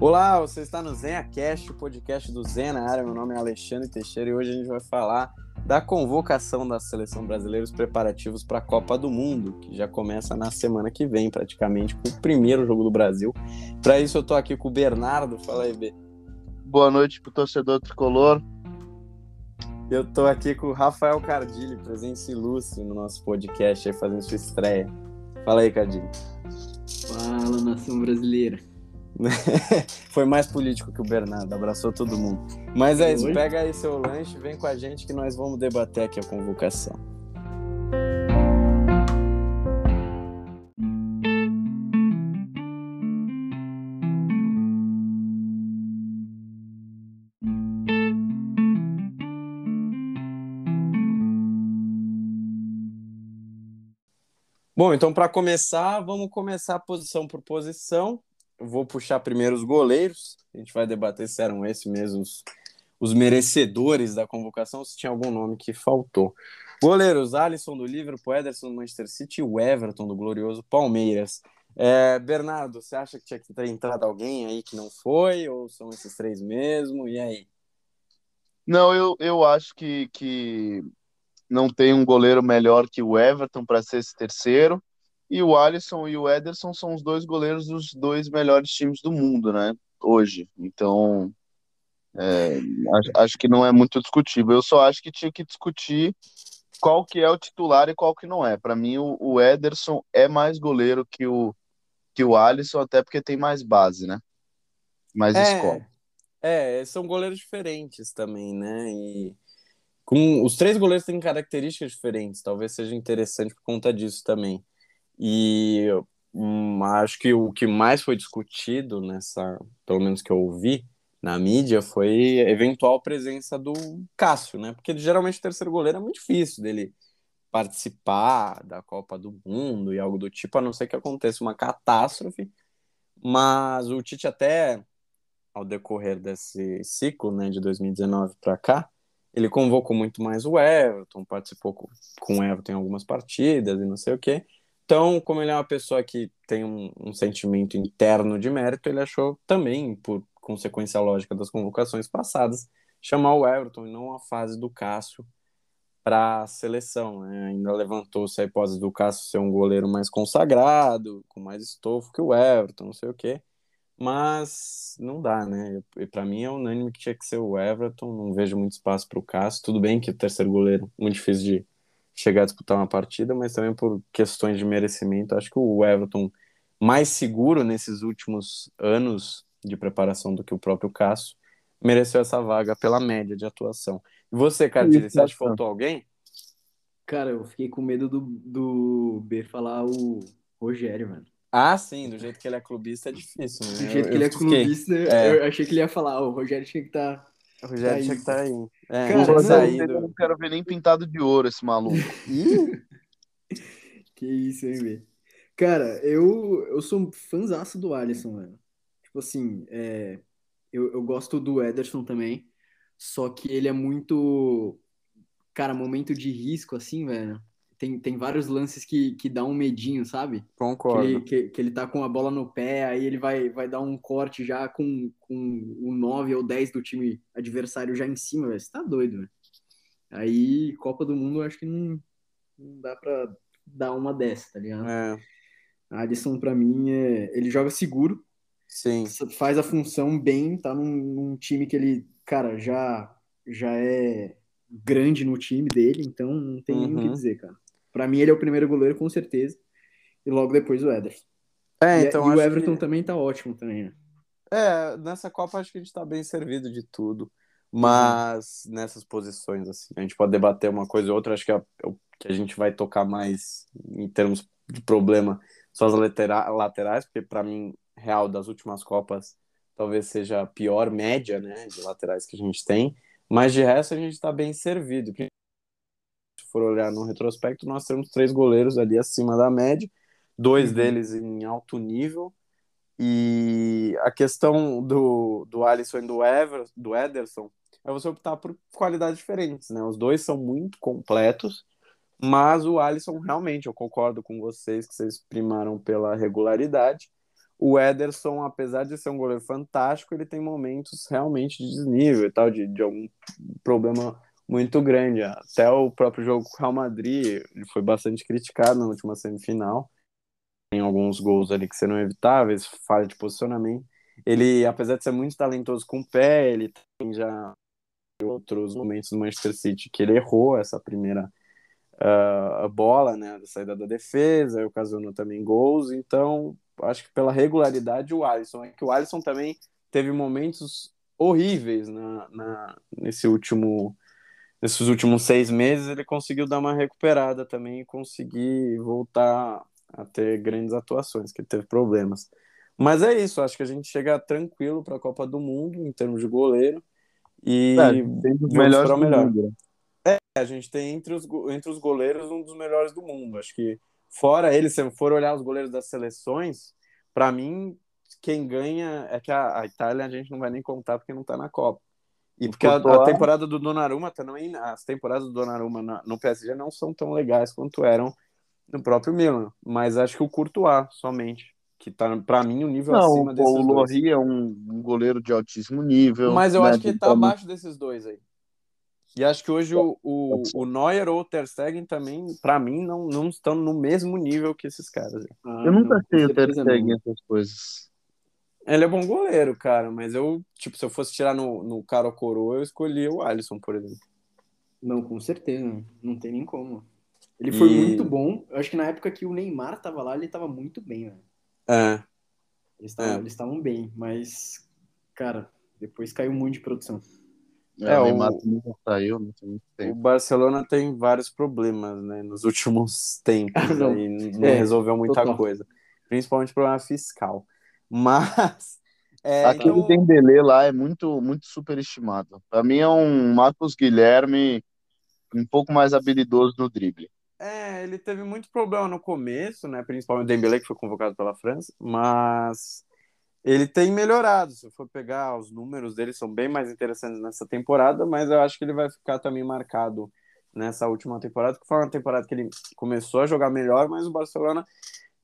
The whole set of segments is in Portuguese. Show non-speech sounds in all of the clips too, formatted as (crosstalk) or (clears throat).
Olá, você está no ZenhaCast, o podcast do Zen na área. Meu nome é Alexandre Teixeira e hoje a gente vai falar da convocação da seleção brasileira, os preparativos para a Copa do Mundo, que já começa na semana que vem, praticamente, com o primeiro jogo do Brasil. Para isso, eu estou aqui com o Bernardo. Fala aí, B. Boa noite para o torcedor tricolor. Eu estou aqui com o Rafael Cardilli, presença ilustre no nosso podcast, aí fazendo sua estreia. Fala aí, Cardilli. Fala, nação brasileira. (laughs) Foi mais político que o Bernardo, abraçou todo mundo. Mas é isso, pega aí seu lanche, vem com a gente que nós vamos debater aqui a convocação. Bom, então para começar, vamos começar posição por posição vou puxar primeiro os goleiros. A gente vai debater se eram esses mesmos os merecedores da convocação, se tinha algum nome que faltou. Goleiros, Alisson do Liverpool, Ederson do Manchester City e o Everton do glorioso Palmeiras. É, Bernardo, você acha que tinha que ter entrado alguém aí que não foi? Ou são esses três mesmo? E aí? Não, eu, eu acho que, que não tem um goleiro melhor que o Everton para ser esse terceiro. E o Alisson e o Ederson são os dois goleiros dos dois melhores times do mundo, né? Hoje. Então, é, acho, acho, que não é muito discutível. Eu só acho que tinha que discutir qual que é o titular e qual que não é. Para mim, o, o, Ederson é mais goleiro que o, que o Alisson, até porque tem mais base, né? Mais é, escola. É, são goleiros diferentes também, né? E com os três goleiros têm características diferentes. Talvez seja interessante por conta disso também. E hum, acho que o que mais foi discutido nessa, pelo menos que eu ouvi na mídia, foi eventual presença do Cássio, né? Porque geralmente o terceiro goleiro é muito difícil dele participar da Copa do Mundo e algo do tipo, a não ser que aconteça uma catástrofe. Mas o Tite até ao decorrer desse ciclo, né, de 2019 para cá, ele convocou muito mais o Everton, participou com o Everton em algumas partidas e não sei o quê. Então, como ele é uma pessoa que tem um, um, sentimento interno de mérito, ele achou também, por consequência lógica das convocações passadas, chamar o Everton e não a fase do Cássio para a seleção. Né? Ainda levantou-se a hipótese do Cássio ser um goleiro mais consagrado, com mais estofo que o Everton, não sei o quê. Mas não dá, né? E para mim é unânime que tinha que ser o Everton. Não vejo muito espaço para o Cássio. Tudo bem que o terceiro goleiro, muito difícil de chegar a disputar uma partida, mas também por questões de merecimento. Acho que o Everton mais seguro nesses últimos anos de preparação do que o próprio Cássio mereceu essa vaga pela média de atuação. E você, Cartilha, você acha que faltou alguém? Cara, eu fiquei com medo do, do B falar o Rogério, mano. Ah, sim, do jeito que ele é clubista é difícil, né? Do jeito eu, que ele é clubista, é. eu achei que ele ia falar, o Rogério tinha que estar tá o Rogério tinha que estar tá aí. É, Cara, não, saído. eu não quero ver nem pintado de ouro esse maluco. (laughs) que isso, hein, velho? Cara, eu, eu sou fãzaço do Alisson, mano. Tipo assim, é, eu, eu gosto do Ederson também, só que ele é muito. Cara, momento de risco, assim, velho tem, tem vários lances que, que dá um medinho, sabe? Concordo. Que ele, que, que, ele tá com a bola no pé, aí ele vai, vai dar um corte já com, com o 9 ou 10 do time adversário já em cima, velho. Você tá doido, velho. Aí, Copa do Mundo, eu acho que não, não dá pra dar uma dessa, tá ligado? É. A Alisson, pra mim, é... ele joga seguro. Sim. Faz a função bem, tá num, num time que ele, cara, já, já é grande no time dele, então não tem uhum. nem o que uhum. dizer, cara. Para mim, ele é o primeiro goleiro, com certeza. E logo depois o Ederson. É, então. E, e o Everton que... também tá ótimo também, né? É, nessa Copa acho que a gente tá bem servido de tudo. Mas uhum. nessas posições, assim, a gente pode debater uma coisa ou outra. Acho que a, que a gente vai tocar mais em termos de problema são as latera laterais, porque para mim, real das últimas Copas, talvez seja a pior média né, de laterais que a gente tem. Mas de resto, a gente está bem servido for olhar no retrospecto, nós temos três goleiros ali acima da média, dois uhum. deles em alto nível. E a questão do, do Alisson e do, Ever, do Ederson é você optar por qualidades diferentes, né? Os dois são muito completos, mas o Alisson realmente, eu concordo com vocês que vocês primaram pela regularidade. o Ederson, apesar de ser um goleiro fantástico, ele tem momentos realmente de desnível e tal, de, de algum problema muito grande. Até o próprio jogo com o Real Madrid, ele foi bastante criticado na última semifinal. Tem alguns gols ali que serão evitáveis, falha de posicionamento. Ele, apesar de ser muito talentoso com o pé, ele tem já outros momentos do Manchester City que ele errou essa primeira uh, bola, né, da saída da defesa, ocasionou também gols, então acho que pela regularidade o Alisson, é que o Alisson também teve momentos horríveis na, na, nesse último nesses últimos seis meses ele conseguiu dar uma recuperada também e conseguir voltar a ter grandes atuações, que ele teve problemas. Mas é isso, acho que a gente chega tranquilo para a Copa do Mundo em termos de goleiro e é, os melhores do melhor. mundo. Né? É, a gente tem entre os, entre os goleiros um dos melhores do mundo. Acho que fora ele, se for olhar os goleiros das seleções, para mim quem ganha é que a, a, Itália a gente não vai nem contar porque não está na Copa. E porque a, a, temporada do Donnarumma também, as temporadas do Donnarumma na, no PSG não são tão legais quanto eram no próprio Milan, mas acho que o Courtois somente, que tá para mim o um nível não, acima desses o Lorri é um, um, goleiro de altíssimo nível. Mas eu né, acho que ele tá abaixo desses dois aí. E acho que hoje o, o, o Neuer ou o Ter Stegen também, para mim, não, não estão no mesmo nível que esses caras. Ah, eu nunca sei o Ter Stegen essas coisas. Ele é bom goleiro, cara, mas eu, tipo, se eu fosse tirar no, no cara ou coroa, eu escolhia o Alisson, por exemplo. Não, com certeza. Não tem nem como. Ele foi e... muito bom. Eu acho que na época que o Neymar tava lá, ele tava muito bem, velho. É. Eles estavam é. bem, mas, cara, depois caiu muito de produção. É, é o Neymar o... saiu, não tem muito tempo. O Barcelona tem vários problemas, né, nos últimos (laughs) tempos, não, aí não é, resolveu muita total. coisa. Principalmente problema fiscal. Mas. (laughs) É, Aquele então... Dembélé lá é muito, muito superestimado. Para mim é um Marcos Guilherme um pouco mais habilidoso no drible. É, ele teve muito problema no começo, né? Principalmente o Dembélé que foi convocado pela França, mas ele tem melhorado. Se for pegar os números dele, são bem mais interessantes nessa temporada, mas eu acho que ele vai ficar também marcado nessa última temporada, que foi uma temporada que ele começou a jogar melhor, mas o Barcelona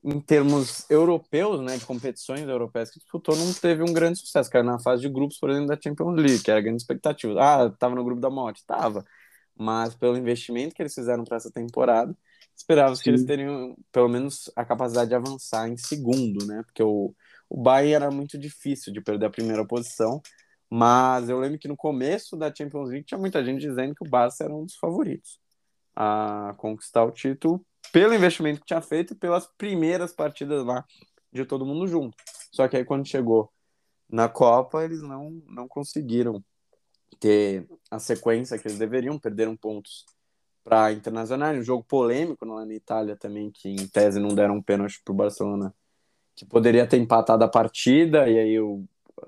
em termos europeus, né, de competições europeias que disputou, não teve um grande sucesso, cara, na fase de grupos, por exemplo, da Champions League, que era grande expectativa. Ah, tava no grupo da morte, tava. Mas pelo investimento que eles fizeram para essa temporada, esperava que eles teriam pelo menos a capacidade de avançar em segundo, né? Porque o, o Bayern era muito difícil de perder a primeira posição, mas eu lembro que no começo da Champions League tinha muita gente dizendo que o Barça era um dos favoritos a conquistar o título pelo investimento que tinha feito e pelas primeiras partidas lá de todo mundo junto. Só que aí quando chegou na Copa, eles não, não conseguiram ter a sequência que eles deveriam, perderam pontos para Internacional, um jogo polêmico lá na Itália também, que em tese não deram um pênalti para o Barcelona, que poderia ter empatado a partida, e aí o,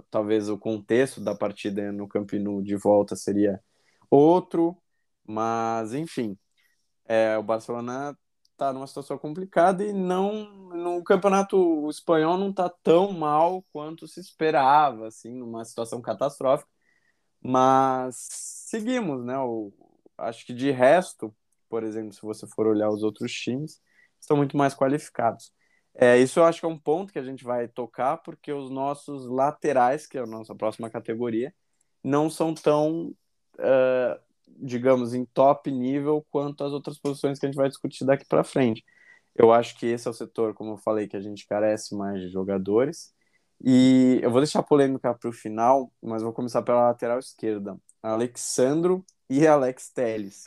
talvez o contexto da partida no Campinu de volta seria outro, mas enfim, é, o Barcelona está numa situação complicada e não no campeonato espanhol não está tão mal quanto se esperava, assim, numa situação catastrófica. Mas seguimos, né? O, acho que de resto, por exemplo, se você for olhar os outros times, estão muito mais qualificados. É, isso eu acho que é um ponto que a gente vai tocar, porque os nossos laterais, que é a nossa próxima categoria, não são tão uh, digamos, em top nível quanto as outras posições que a gente vai discutir daqui para frente. Eu acho que esse é o setor, como eu falei, que a gente carece mais de jogadores. E eu vou deixar a polêmica para o final, mas vou começar pela lateral esquerda. Alexandro e Alex Teles.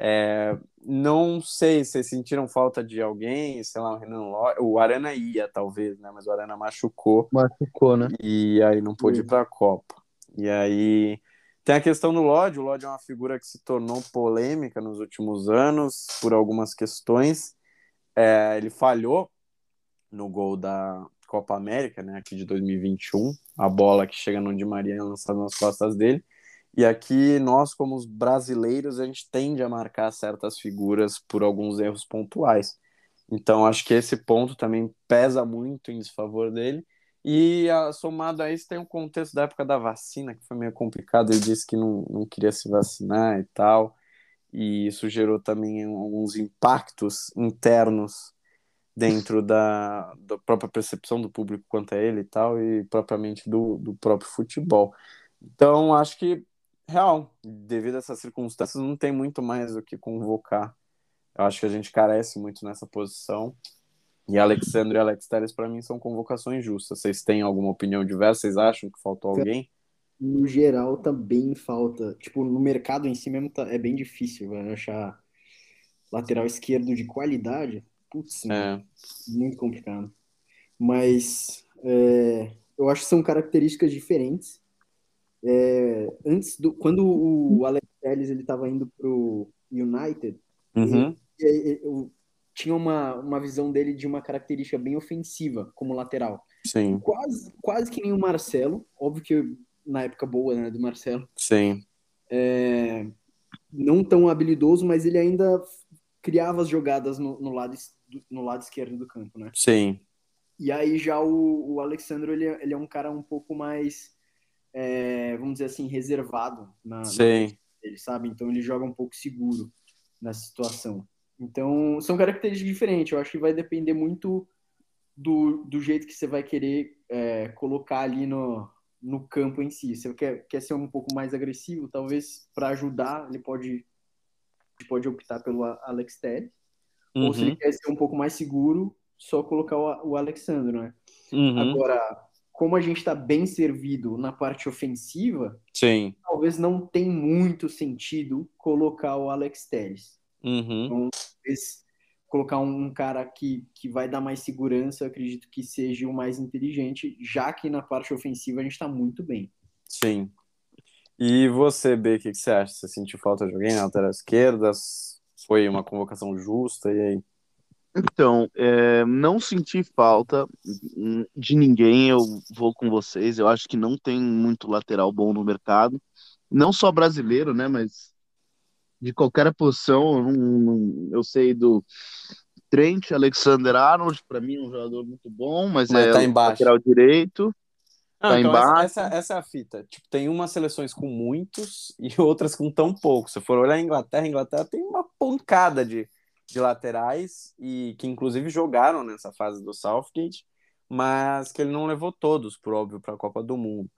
É, não sei se sentiram falta de alguém, sei lá, o Renan Ló... o Arana ia, talvez, né? Mas o Arana machucou. Machucou, né? E aí não pôde ir para a Copa. E aí tem a questão do Lodge. O Lodge é uma figura que se tornou polêmica nos últimos anos por algumas questões. É, ele falhou no gol da Copa América, né, aqui de 2021. A bola que chega no Di Maria é lançada nas costas dele. E aqui nós, como os brasileiros, a gente tende a marcar certas figuras por alguns erros pontuais. Então acho que esse ponto também pesa muito em desfavor dele. E a, somado a isso tem o um contexto da época da vacina, que foi meio complicado. Ele disse que não, não queria se vacinar e tal. E isso gerou também alguns impactos internos dentro da, da própria percepção do público quanto a ele e tal, e propriamente do, do próprio futebol. Então, acho que, real, devido a essas circunstâncias, não tem muito mais o que convocar. Eu acho que a gente carece muito nessa posição. E Alexandre e Alex Telles, para mim, são convocações justas. Vocês têm alguma opinião diversa? Vocês acham que faltou alguém? No geral, também falta. Tipo, no mercado em si mesmo tá, é bem difícil vai achar lateral esquerdo de qualidade. Putz, é. muito complicado. Mas é, eu acho que são características diferentes. É, antes do quando o Alex Telles ele estava indo pro United, uhum. ele, ele, tinha uma, uma visão dele de uma característica bem ofensiva como lateral. Sim. Quase, quase que nem o Marcelo, óbvio que na época boa né, do Marcelo. Sim. É, não tão habilidoso, mas ele ainda criava as jogadas no, no, lado, no lado esquerdo do campo, né? Sim. E aí já o, o Alexandre, ele, é, ele é um cara um pouco mais, é, vamos dizer assim, reservado na, Sim. Na ele sabe? Então ele joga um pouco seguro nessa situação. Então são características diferentes. Eu acho que vai depender muito do, do jeito que você vai querer é, colocar ali no, no campo em si. Você quer, quer ser um pouco mais agressivo, talvez para ajudar, ele pode, pode optar pelo Alex Telles. Uhum. Ou se ele uhum. quer ser um pouco mais seguro, só colocar o, o Alexandre, né? Uhum. Agora, como a gente está bem servido na parte ofensiva, Sim. talvez não tem muito sentido colocar o Alex Telles. Uhum. Então, talvez colocar um cara que, que vai dar mais segurança, eu acredito que seja o mais inteligente, já que na parte ofensiva a gente está muito bem. Sim. E você, B, o que, que, você acha? Você sentiu falta de alguém na lateral esquerda? Foi uma convocação justa? E aí? Então, é, não senti falta de ninguém, eu vou com vocês. Eu acho que não tem muito lateral bom no mercado. Não só brasileiro, né? Mas de qualquer posição. Eu, não, eu sei do Trent Alexander Arnold, para mim é um jogador muito bom, mas, mas é tá embaixo. lateral direito. Ah, tá então embaixo. Essa, essa, é a fita. Tipo, tem umas seleções com muitos (laughs) e outras com tão poucos. Se for olhar a Inglaterra, a Inglaterra tem uma pancada de, de laterais e que inclusive jogaram nessa fase do Southgate, mas que ele não levou todos, por óbvio, para a Copa do Mundo.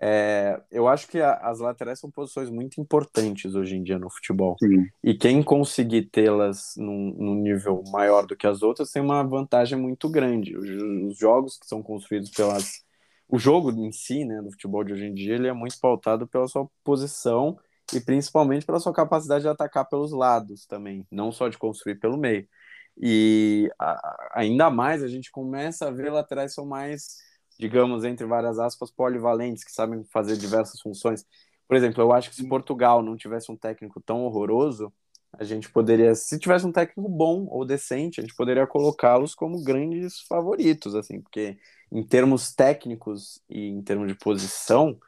É, eu acho que a, as laterais são posições muito importantes hoje em dia no futebol. Sim. E quem conseguir tê-las num, num, nível maior do que as outras tem uma vantagem muito grande. Os, os, jogos que são construídos pelas. O jogo em si, né, do futebol de hoje em dia, ele é muito pautado pela sua posição e principalmente pela sua capacidade de atacar pelos lados também, não só de construir pelo meio. E a, ainda mais a gente começa a ver laterais são mais digamos, entre várias aspas, polivalentes, que sabem fazer diversas funções. Por exemplo, eu acho que se Portugal não tivesse um técnico tão horroroso, a gente poderia, se tivesse um técnico bom ou decente, a gente poderia colocá-los como grandes favoritos, assim, porque em termos técnicos e em termos de posição,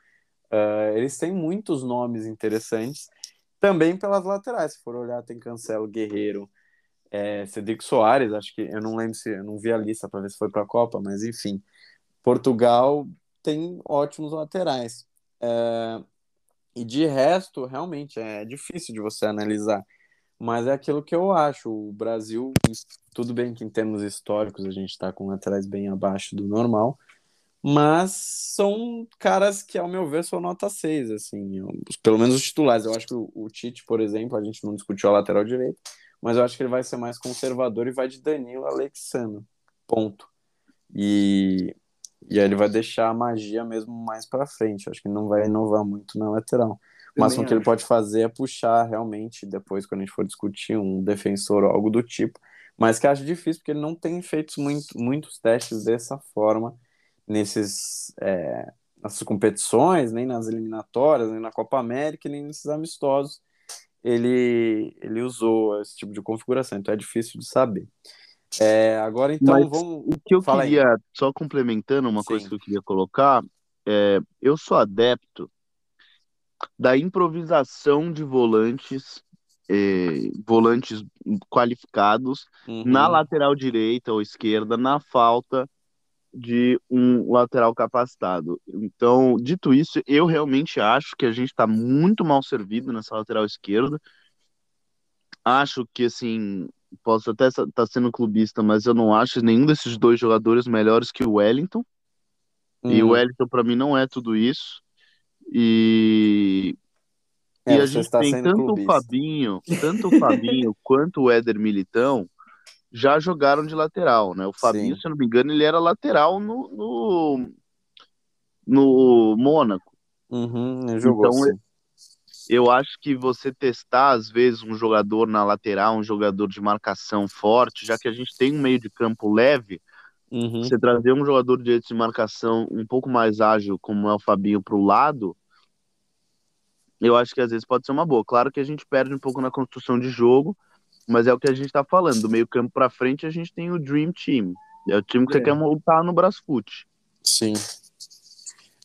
uh, eles têm muitos nomes interessantes, também pelas laterais. Se for olhar, tem Cancelo, Guerreiro, é, Cedric Soares, acho que eu não lembro se eu não vi a lista para ver se foi para a Copa, mas enfim. Portugal tem ótimos laterais. É, e de resto, realmente, é difícil de você analisar. Mas é aquilo que eu acho. O Brasil, tudo bem que em termos históricos a gente está com laterais bem abaixo do normal, mas são caras que, ao meu ver, são nota 6, assim, pelo menos os titulares. Eu acho que o, Tite, por exemplo, a gente não discutiu a lateral direito, mas eu acho que ele vai ser mais conservador e vai de Danilo Alexandre. Ponto. E e aí ele vai deixar a magia mesmo mais para frente. Acho que não vai inovar muito na lateral. O máximo que ele pode fazer é puxar realmente, depois, quando a gente for discutir, um defensor ou algo do tipo. Mas que acho difícil, porque ele não tem feito muito, muitos testes dessa forma nesses, é, nessas competições, nem nas eliminatórias, nem na Copa América, nem nesses amistosos. Ele, ele usou esse tipo de configuração, então é difícil de saber. É, agora então Mas vamos. O que eu Fala queria, aí. só complementando uma Sim. coisa que eu queria colocar, é, eu sou adepto da improvisação de volantes, é, volantes qualificados uhum. na lateral direita ou esquerda, na falta de um lateral capacitado. Então, dito isso, eu realmente acho que a gente está muito mal servido nessa lateral esquerda. Acho que assim posso até estar tá sendo clubista, mas eu não acho nenhum desses dois jogadores melhores que o Wellington. Hum. E o hum. Wellington, para mim, não é tudo isso. E, é, e a gente tem tanto clubista. o Fabinho, tanto o Fabinho (laughs) quanto o Éder Militão já jogaram de lateral, né? O Fabinho, Sim. se eu não me engano, ele era lateral no, no, no Mônaco. Uhum, jogou, então, eu acho que você testar, às vezes, um jogador na lateral, um jogador de marcação forte, já que a gente tem um meio de campo leve, uhum. você trazer um jogador de de marcação um pouco mais ágil, como é o Fabinho, para o lado, eu acho que às vezes pode ser uma boa. Claro que a gente perde um pouco na construção de jogo, mas é o que a gente está falando. Do meio campo para frente, a gente tem o Dream Team. É o time que é. você quer montar no Brasfoot. Sim.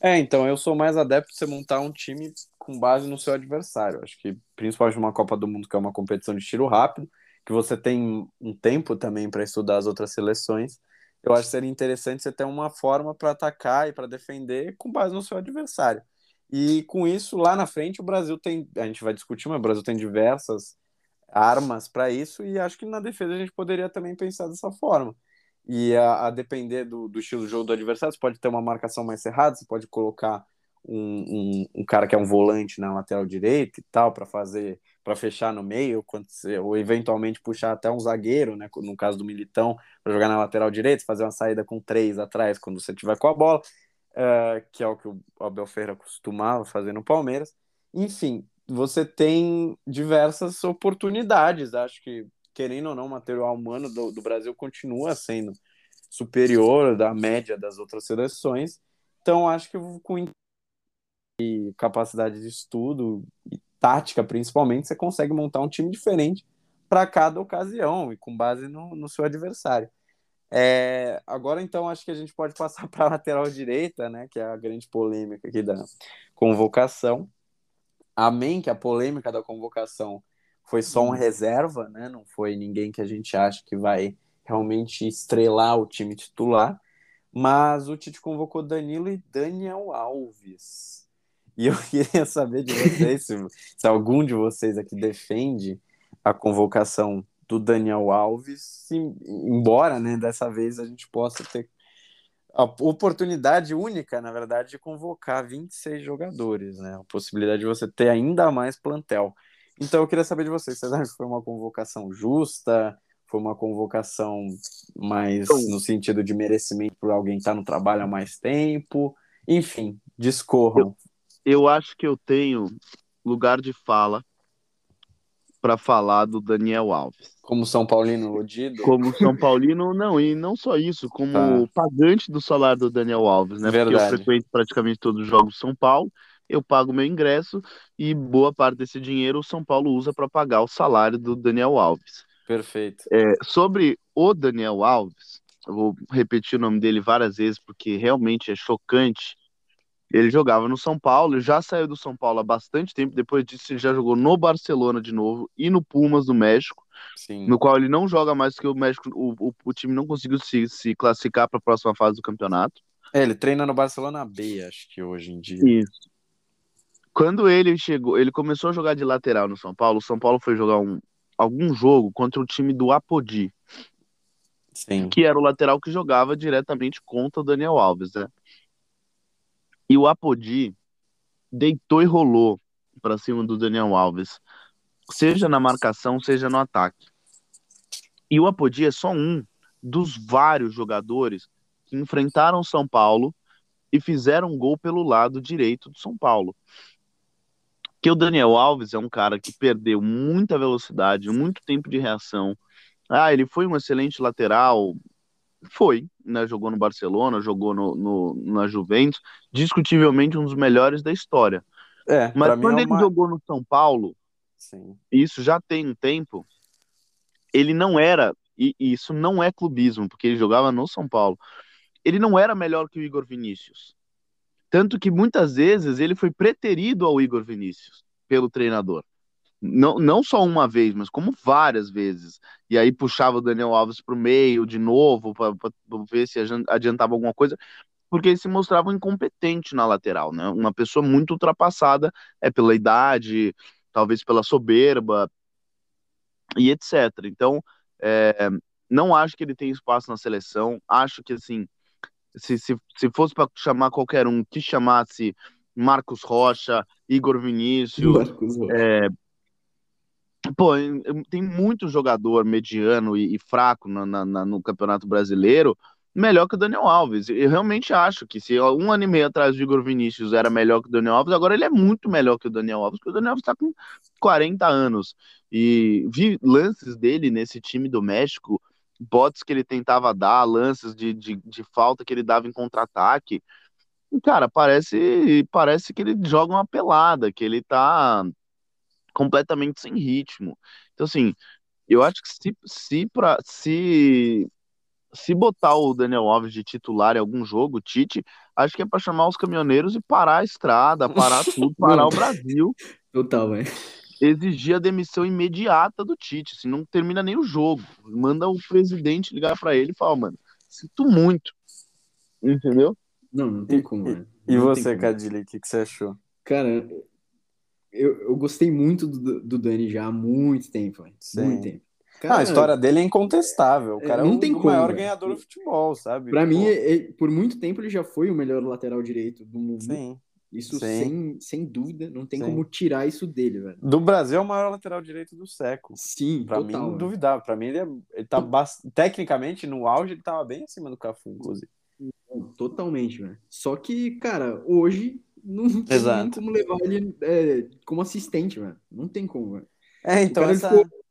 É, então, eu sou mais adepto de você montar um time com base no seu adversário. Acho que, principalmente numa Copa do Mundo, que é uma competição de tiro rápido, que você tem um tempo também para estudar as outras seleções, eu acho que seria interessante você ter uma forma para atacar e para defender com base no seu adversário. E com isso, lá na frente, o Brasil tem, a gente vai discutir, mas o Brasil tem diversas armas para isso, e acho que na defesa a gente poderia também pensar dessa forma. E a, a depender do, do, estilo de jogo do adversário, você pode ter uma marcação mais cerrada, você pode colocar um, um, um cara que é um volante na lateral direita e tal, para fazer, para fechar no meio, ou eventualmente puxar até um zagueiro, né, no caso do Militão, para jogar na lateral direita, fazer uma saída com três atrás quando você tiver com a bola, uh, que é o que o Abel Ferreira costumava fazer no Palmeiras. Enfim, você tem diversas oportunidades, acho que querendo ou não, o material humano do, do Brasil continua sendo superior da média das outras seleções. Então, acho que com capacidade de estudo e tática, principalmente, você consegue montar um time diferente para cada ocasião e com base no, no seu adversário. É, agora, então, acho que a gente pode passar (laughs) para a lateral direita, né, que é a grande polêmica aqui da convocação. Amém que a polêmica da convocação foi só um uhum. reserva, né? Não foi ninguém que a gente acha que vai realmente estrelar o time titular. Mas o Tite convocou Danilo e Daniel Alves. E eu (laughs) queria saber de vocês se, se algum de vocês aqui defende a convocação do Daniel Alves, se, embora né, dessa vez a gente possa ter a oportunidade única, na verdade, de convocar 26 jogadores, né? A possibilidade de você ter ainda mais plantel. Então eu queria saber de vocês, vocês acham que foi uma convocação justa? Foi uma convocação mais então, no sentido de merecimento por alguém estar no trabalho há mais tempo? Enfim, discorram. Eu, acho que eu tenho lugar de fala para falar do Daniel Alves. Como São Paulino iludido? Como São Paulino, não, e não só isso, como tá. pagante do salário do Daniel Alves, né? Verdade. Porque eu frequento praticamente todos os jogos São Paulo eu pago meu ingresso e boa parte desse dinheiro o São Paulo usa para pagar o salário do Daniel Alves. Perfeito. É, sobre o Daniel Alves, eu vou repetir o nome dele várias vezes porque realmente é chocante. Ele jogava no São Paulo, já saiu do São Paulo há bastante tempo. Depois disso, ele já jogou no Barcelona de novo e no Pumas do México, Sim. no qual ele não joga mais porque o México, o, o, o time não conseguiu se, se classificar para a próxima fase do campeonato. É, ele treina no Barcelona B, acho que hoje em dia. Isso. Quando ele chegou, ele começou a jogar de lateral no São Paulo. O São Paulo foi jogar um, algum jogo contra o time do Apodi. Sim. Que era o lateral que jogava diretamente contra o Daniel Alves, né? E o Apodi deitou e rolou para cima do Daniel Alves, seja na marcação, seja no ataque. E o Apodi é só um dos vários jogadores que enfrentaram São Paulo e fizeram um gol pelo lado direito do São Paulo que o Daniel Alves é um cara que perdeu muita velocidade, muito tempo de reação. Ah, ele foi um excelente lateral, foi, né? Jogou no Barcelona, jogou no, no na Juventus, discutivelmente um dos melhores da história. É, Mas quando é uma... ele jogou no São Paulo, Sim. isso já tem um tempo, ele não era, e isso não é clubismo, porque ele jogava no São Paulo, ele não era melhor que o Igor Vinícius. Tanto que muitas vezes ele foi preterido ao Igor Vinícius pelo treinador. Não, não só uma vez, mas como várias vezes. E aí puxava o Daniel Alves para o meio de novo, para ver se adiantava alguma coisa, porque ele se mostrava incompetente na lateral, né? Uma pessoa muito ultrapassada, é pela idade, talvez pela soberba e etc. Então, É, não acho que ele tem espaço na seleção. Acho que, assim, se, se, se fosse para chamar qualquer um que chamasse Marcos Rocha, Igor Vinícius. Marcos Rocha. É, pô, tem muito jogador mediano e, e fraco na, na, no Campeonato Brasileiro melhor que o Daniel Alves. Eu realmente acho que se um ano e meio atrás o Igor Vinícius era melhor que o Daniel Alves, agora ele é muito melhor que o Daniel Alves, porque o Daniel Alves está com 40 anos. E vi lances dele nesse time do México, botes que ele tentava dar, lances de, de, de falta que ele dava em contra-ataque. Cara, parece, parece que ele joga uma pelada, que ele tá completamente sem ritmo. Então, assim, eu acho que se, se, pra, se se botar o Daniel Alves de titular em algum jogo, o Tite, acho que é para chamar os caminhoneiros e parar a estrada, parar (laughs) tudo, parar o Brasil. Total, velho. Exigir a demissão imediata do Tite, se não termina nem o jogo. Manda o presidente ligar para ele e falar, mano, sinto muito. Entendeu? Não, não tem como, velho. E você, Cadilha, o que, que você achou? Cara, eu, eu gostei muito do, do Dani já há muito tempo, velho. Muito tempo. Cara, a história dele é incontestável. O é, cara não é o, tem como, maior ganhador do futebol, sabe? Para mim, ele, por muito tempo, ele já foi o melhor lateral direito do mundo. Sim. Isso Sim. Sem, sem dúvida, não tem Sim. como tirar isso dele, velho. Do Brasil é o maior lateral direito do século. Sim, pra total, mim, não duvidava. Pra mim, ele, é, ele tá bast... tecnicamente, no auge, ele tava bem acima do Cafu, inclusive. Totalmente, velho. Só que, cara, hoje não (laughs) tem Exato. como levar ele é, como assistente, velho. Não tem como, velho. É, então essa... ficou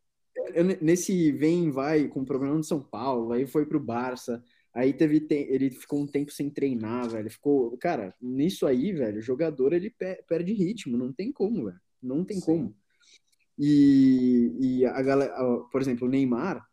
nesse vem vai com o problema de São Paulo, aí foi pro Barça, aí teve ele ficou um tempo sem treinar, velho. Ficou, cara, nisso aí, velho, o jogador ele perde ritmo, não tem como, velho. Não tem Sim. como. E, e a galera, por exemplo, o Neymar,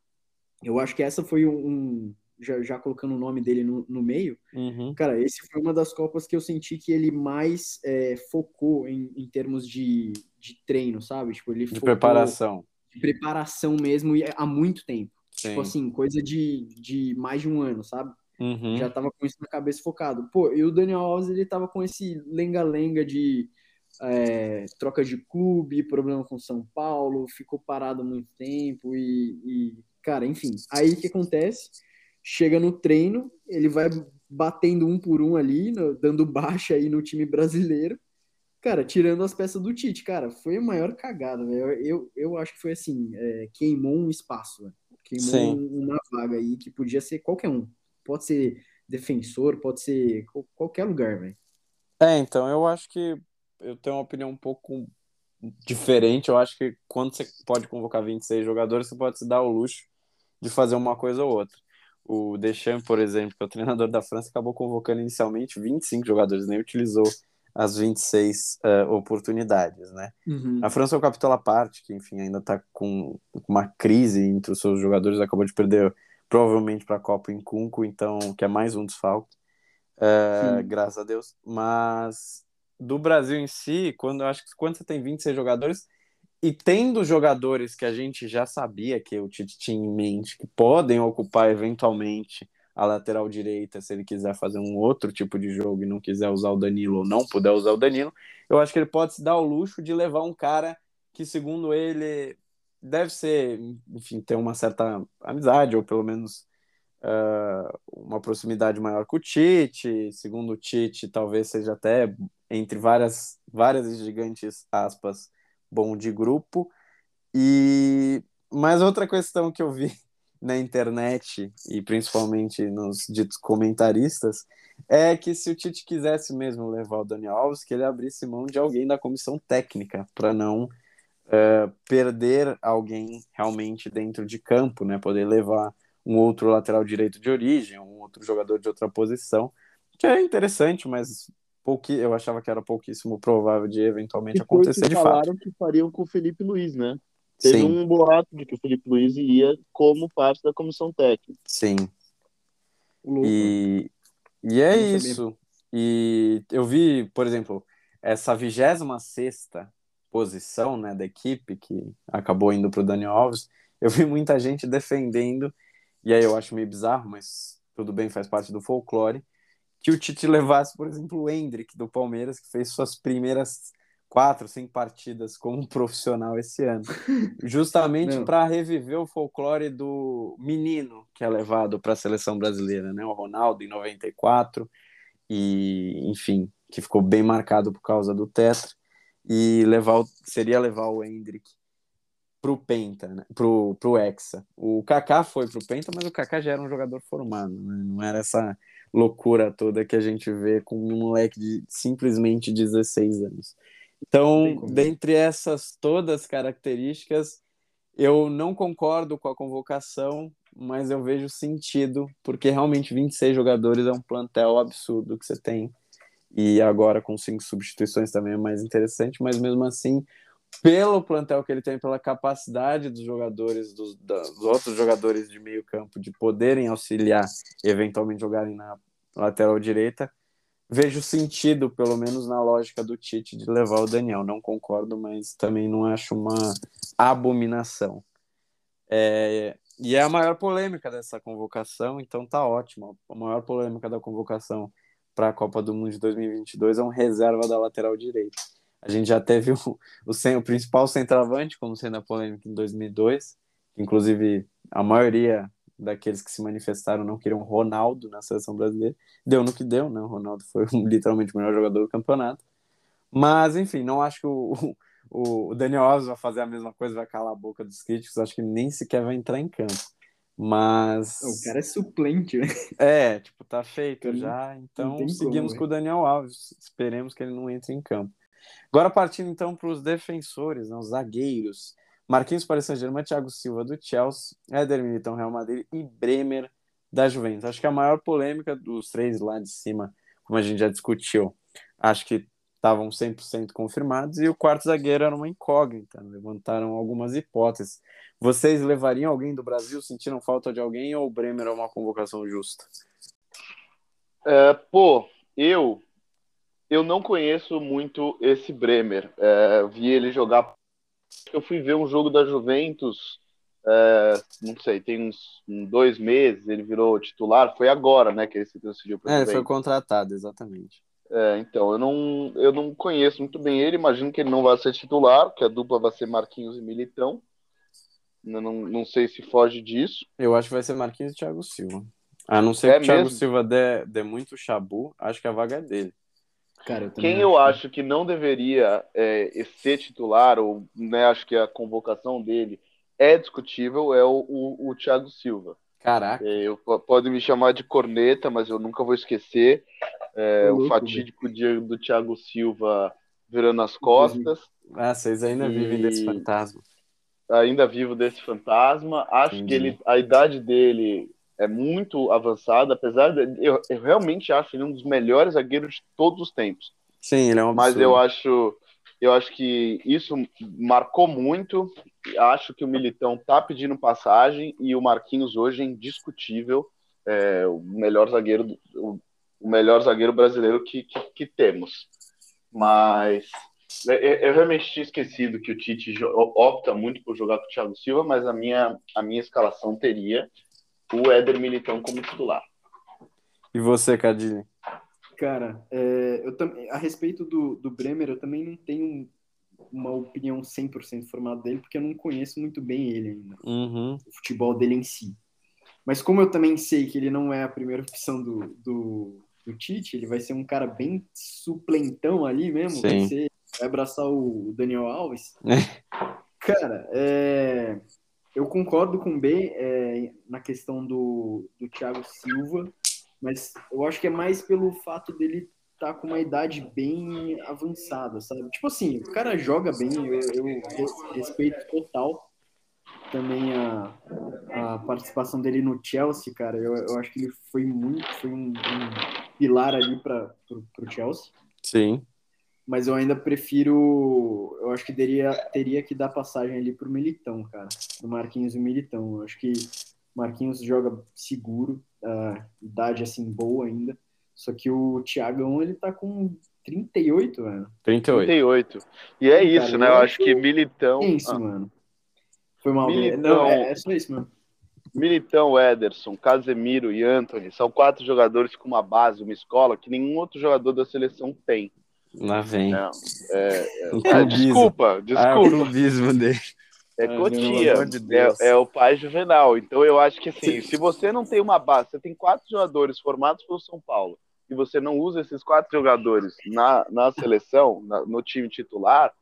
eu acho que essa foi um já, já, colocando o nome dele no, no meio, uhum. cara, esse foi uma das Copas que eu senti que ele mais é, focou em, em termos de, de treino, sabe? Tipo, ele de focou, preparação preparação mesmo há muito tempo. Tipo Sim. Tipo assim, coisa de, de mais de um ano, sabe? Uhum. Já tava com isso na cabeça focado. Pô, e o Daniel Alves, ele tava com esse lenga-lenga de é, troca de clube, problema com São Paulo, ficou parado há muito tempo e, e, cara, enfim. Aí o que acontece? Chega no treino, ele vai batendo um por um ali, no, dando baixa aí no time brasileiro Cara, tirando as peças do Tite, cara, foi a maior cagada, velho. Eu, eu acho que foi assim, é, queimou um espaço, véio. queimou Sim. uma vaga aí que podia ser qualquer um. Pode ser defensor, pode ser qualquer lugar, velho. É, então, eu acho que eu tenho uma opinião um pouco diferente. Eu acho que quando você pode convocar 26 jogadores, você pode se dar o luxo de fazer uma coisa ou outra. O Deschamps, por exemplo, que é o treinador da França, acabou convocando inicialmente 25 jogadores, nem utilizou as 26 uh, oportunidades, né? Uhum. A França é o capítulo à parte, que enfim ainda está com uma crise entre os seus jogadores, acabou de perder provavelmente para a Copa em Cunco, então que é mais um desfalque, uh, graças a Deus. Mas do Brasil em si, quando eu acho que quando você tem 26 jogadores e tendo jogadores que a gente já sabia que o Tite tinha em mente, que podem ocupar eventualmente a lateral direita, se ele quiser fazer um outro tipo de jogo e não quiser usar o Danilo ou não puder usar o Danilo, eu acho que ele pode se dar o luxo de levar um cara que, segundo ele, deve ser, enfim, ter uma certa amizade, ou pelo menos uh, uma proximidade maior com o Tite. Segundo o Tite, talvez seja até, entre várias, várias gigantes aspas, bom de grupo. E mais outra questão que eu vi (laughs) na internet e principalmente nos ditos comentaristas é que se o Tite quisesse mesmo levar o Daniel Alves, que ele abrisse mão de alguém da comissão técnica para não uh, perder alguém realmente dentro de campo, né? Poder levar um outro lateral direito de origem, um outro jogador de outra posição, que é interessante, mas pouqui, eu achava que era pouquíssimo provável de eventualmente acontecer de fato. falaram que fariam com o Felipe Luiz, né? Teve Sim. um boato de que o Felipe Luiz ia como parte da comissão técnica. Sim. E, e é isso. E eu vi, por exemplo, essa 26 posição né, da equipe que acabou indo para o Daniel Alves. Eu vi muita gente defendendo, e aí eu acho meio bizarro, mas tudo bem, faz parte do folclore, que o Tite levasse, por exemplo, o Hendrick do Palmeiras, que fez suas primeiras quatro, cinco partidas como profissional esse ano, (laughs) justamente para reviver o folclore do menino que é levado para a seleção brasileira, né? O Ronaldo em 94 e, enfim, que ficou bem marcado por causa do tetra e levar o, seria levar o Hendrick pro Penta, né? pro, pro Hexa. O Kaká foi pro Penta, mas o Kaká já era um jogador formado, né? não era essa loucura toda que a gente vê com um moleque de simplesmente 16 anos. Então, dentre essas todas características, eu não concordo com a convocação, mas eu vejo sentido, porque realmente 26 jogadores é um plantel absurdo que você tem. E agora com cinco substituições também é mais interessante, mas mesmo assim, pelo plantel que ele tem, pela capacidade dos jogadores, dos, dos outros jogadores de meio campo, de poderem auxiliar, eventualmente jogarem na lateral direita, vejo sentido, pelo menos na lógica do Tite, de levar o Daniel. Não concordo, mas também não acho uma abominação. É, e é a maior polêmica dessa convocação, então tá ótimo. A maior polêmica da convocação para a Copa do Mundo de 2022 é um reserva da lateral direita. A gente já teve o, o, o principal centroavante como sendo a polêmica em 2002, inclusive a maioria daqueles que se manifestaram não queriam Ronaldo na seleção brasileira. Deu no que deu, né? O Ronaldo foi (laughs) literalmente o melhor jogador do campeonato. Mas, enfim, não acho que o, o, o Daniel Alves vai fazer a mesma coisa, vai calar a boca dos críticos. Acho que nem sequer vai entrar em campo. Mas. O cara é suplente, né? É, tipo, tá feito já. Então seguimos como, com o Daniel Alves. Esperemos que ele não entre em campo. Agora partindo então para os defensores, né, os zagueiros. Marquinhos Paris Saint-Germain, Thiago Silva do Chelsea, Éder Militão Real Madrid e Bremer da Juventus. Acho que a maior polêmica dos três lá de cima, como a gente já discutiu, acho que estavam 100% confirmados e o quarto zagueiro era uma incógnita, levantaram algumas hipóteses. Vocês levariam alguém do Brasil? Sentiram falta de alguém ou o Bremer é uma convocação justa? É, pô, eu eu não conheço muito esse Bremer. É, vi ele jogar eu fui ver um jogo da Juventus, é, não sei, tem uns, uns, dois meses, ele virou titular, foi agora, né, que ele se transferiu para É, ele foi contratado, exatamente. É, então, eu não, eu não conheço muito bem ele, imagino que ele não vai ser titular, que a dupla vai ser Marquinhos e Militão. Eu não, não sei se foge disso. Eu acho que vai ser Marquinhos e Thiago Silva. A não ser é que o Thiago mesmo? Silva dê, dê muito chabu, acho que a vaga é dele. Cara, eu Quem eu acho que não deveria é, ser titular, ou né, acho que a convocação dele é discutível, é o, o, o Thiago Silva. Caraca. É, eu, pode me chamar de corneta, mas eu nunca vou esquecer é, o fatídico dia do Thiago Silva virando as costas. Ah, vocês ainda e... vivem desse fantasma. Ainda vivo desse fantasma. Acho Entendi. que ele, a idade dele é muito avançado, apesar de eu, eu, realmente acho ele um dos melhores zagueiros de todos os tempos. Sim, ele é um absurdo. Mas eu acho eu acho que isso marcou muito. Acho que o Militão tá pedindo passagem e o Marquinhos hoje é indiscutível é, o melhor zagueiro o, o melhor zagueiro brasileiro que, que, que temos. Mas eu, eu, realmente tinha esquecido que o Tite opta muito por jogar com o Thiago Silva, mas a minha, a minha escalação teria o Éder Militão como titular. E você, Cadilho? Cara, é, eu também a respeito do, do Bremer, eu também não tenho uma opinião 100% formada dele, porque eu não conheço muito bem ele ainda. Uhum. O futebol dele em si. Mas como eu também sei que ele não é a primeira opção do, do, do Tite, ele vai ser um cara bem suplentão ali mesmo, vai, ser, vai abraçar o Daniel Alves. (laughs) cara, é, eu concordo com o B é, na questão do, do Thiago Silva, mas eu acho que é mais pelo fato dele estar tá com uma idade bem avançada, sabe? Tipo assim, o cara joga bem, eu, eu respeito total também a, a participação dele no Chelsea, cara. Eu, eu acho que ele foi muito, foi um, um pilar ali para o Chelsea. Sim mas eu ainda prefiro. Eu acho que teria, teria que dar passagem ali pro Militão, cara. Do Marquinhos e o Militão. Eu acho que Marquinhos joga seguro, uh, idade assim boa ainda. Só que o Thiagão, ele tá com 38, velho. 38. 38. E é isso, cara, né? Eu acho que Militão. É isso, ah. mano. Foi mal. Militão... Não, é, é só isso, mano. Militão, Ederson, Casemiro e Anthony são quatro jogadores com uma base, uma escola que nenhum outro jogador da seleção tem. Lá vem. Não, é, é, (laughs) é, desculpa, Ah, o desculpa. clubismo dele. É Ah, Cotia, de é, é o pai juvenal. Então eu acho que assim, se você não tem uma base, você tem quatro jogadores formados pelo São Paulo e você não usa esses quatro jogadores na, na seleção, na- no time titular,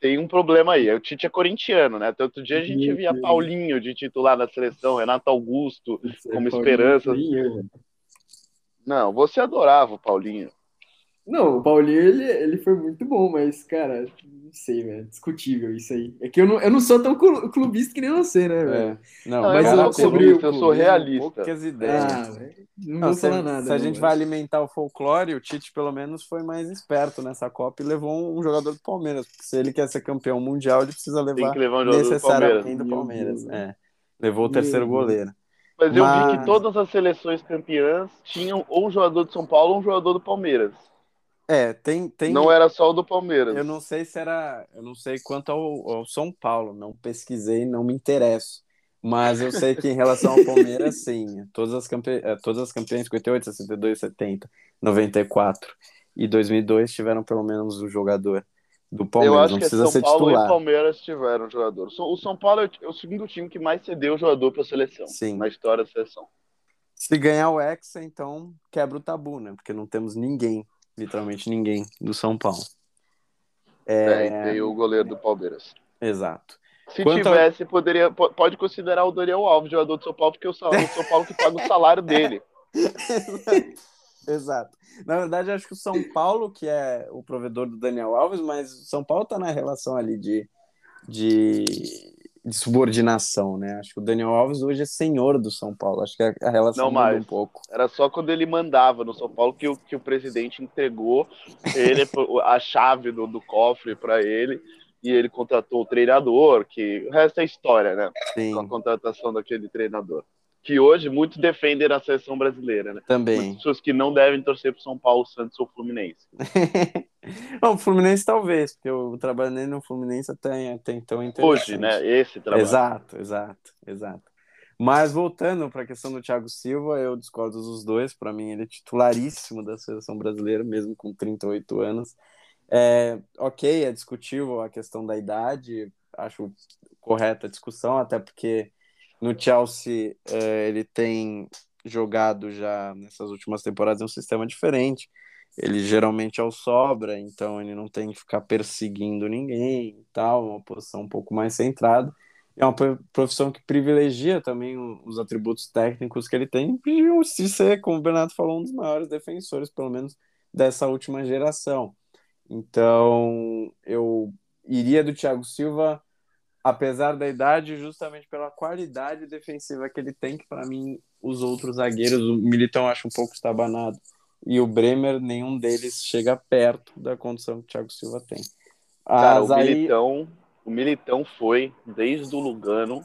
tem um problema aí. O Tite é corintiano, né? Até outro dia a gente via. Paulinho de titular na seleção, Renato Augusto. Isso, Como é esperança. Não, você adorava o Paulinho. Não, o Paulinho, ele, ele foi muito bom, mas, cara, não sei, velho. Discutível isso aí. É que eu não, eu não sou tão clu- clubista que nem você, né, velho? É. Não, eu cara, sou sobre clubista, o eu sou realista. Poucas ideias. Ah, não, Não, vou se, falar nada. se a gente mas- vai alimentar o folclore, o Tite pelo menos foi mais esperto nessa Copa e levou um jogador do Palmeiras. Porque se ele quer ser campeão mundial, ele precisa Tem levar que levar um jogador do Palmeiras. necessariamente do Meu Palmeiras. É. Levou o Meu terceiro Deus. goleiro. Mas eu vi Mas- que todas as seleções campeãs tinham ou um jogador de São Paulo ou um jogador do Palmeiras. É, tem. tem Não era só o do Palmeiras. Eu não sei se era. Eu não sei quanto ao, ao São Paulo, não pesquisei, não me interesso. Mas eu sei que em relação ao Palmeiras, (laughs) sim. Todas as, campe... eh, todas as campeãs, 58, 62, 70, 94 e 2002 tiveram pelo menos um jogador do Eu Palmeiras. acho Não que é precisa São ser Paulo titular. e Palmeiras tiveram jogador. O São Paulo é o segundo time que mais cedeu jogador para a seleção. Sim. Na história da seleção. Se ganhar o Hexa, então quebra o tabu, né? Porque não temos ninguém, literalmente ninguém, do São Paulo. É, e tem o goleiro do Palmeiras. Exato. Se Quanto tivesse, poderia, po- pode considerar o Daniel Alves jogador do São Paulo, porque o São, o São Paulo que paga o salário dele. (laughs) Exato. Na verdade, acho que o São Paulo, que é o provedor do Daniel Alves, mas o São Paulo tá na relação ali de, de, de subordinação, né? Acho que o Daniel Alves hoje é senhor do São Paulo. Acho que a, relação Não mais. um pouco. Era só quando ele mandava no São Paulo que o, que o presidente entregou ele (laughs) a chave do, do cofre para ele e ele contratou o treinador, que o resto é história, né? Sim, Com a contratação daquele treinador. Que hoje muitos defendem na seleção brasileira, né? também. Muitas pessoas que não devem torcer para São Paulo, Santos ou Fluminense. (laughs) Não, Fluminense talvez, porque eu trabalhei no Fluminense até, até então é. Hoje, né? Esse trabalho. Exato, exato, exato. Mas voltando para a questão do Thiago Silva, eu discordo dos dois. Para mim, ele é titularíssimo da seleção brasileira, mesmo com 38 anos. É, ok, é discutível a questão da idade, acho correta a discussão, até porque no Chelsea é, ele tem jogado já nessas últimas temporadas em um sistema diferente. Ele geralmente é o sobra, então ele não tem que ficar perseguindo ninguém e tal, uma posição um pouco mais centrada. É uma pro- profissão que privilegia também os atributos técnicos que ele tem, e se ser, como o Bernardo falou, um dos maiores defensores, pelo menos dessa última geração. Então, eu iria do Thiago Silva, apesar da idade, justamente pela qualidade defensiva que ele tem, que para mim os outros zagueiros, o Militão acho um pouco estabanado, e o Bremer, nenhum deles chega perto da condição que o Thiago Silva tem. Cara, o aí- Militão, o Militão foi, desde o Lugano,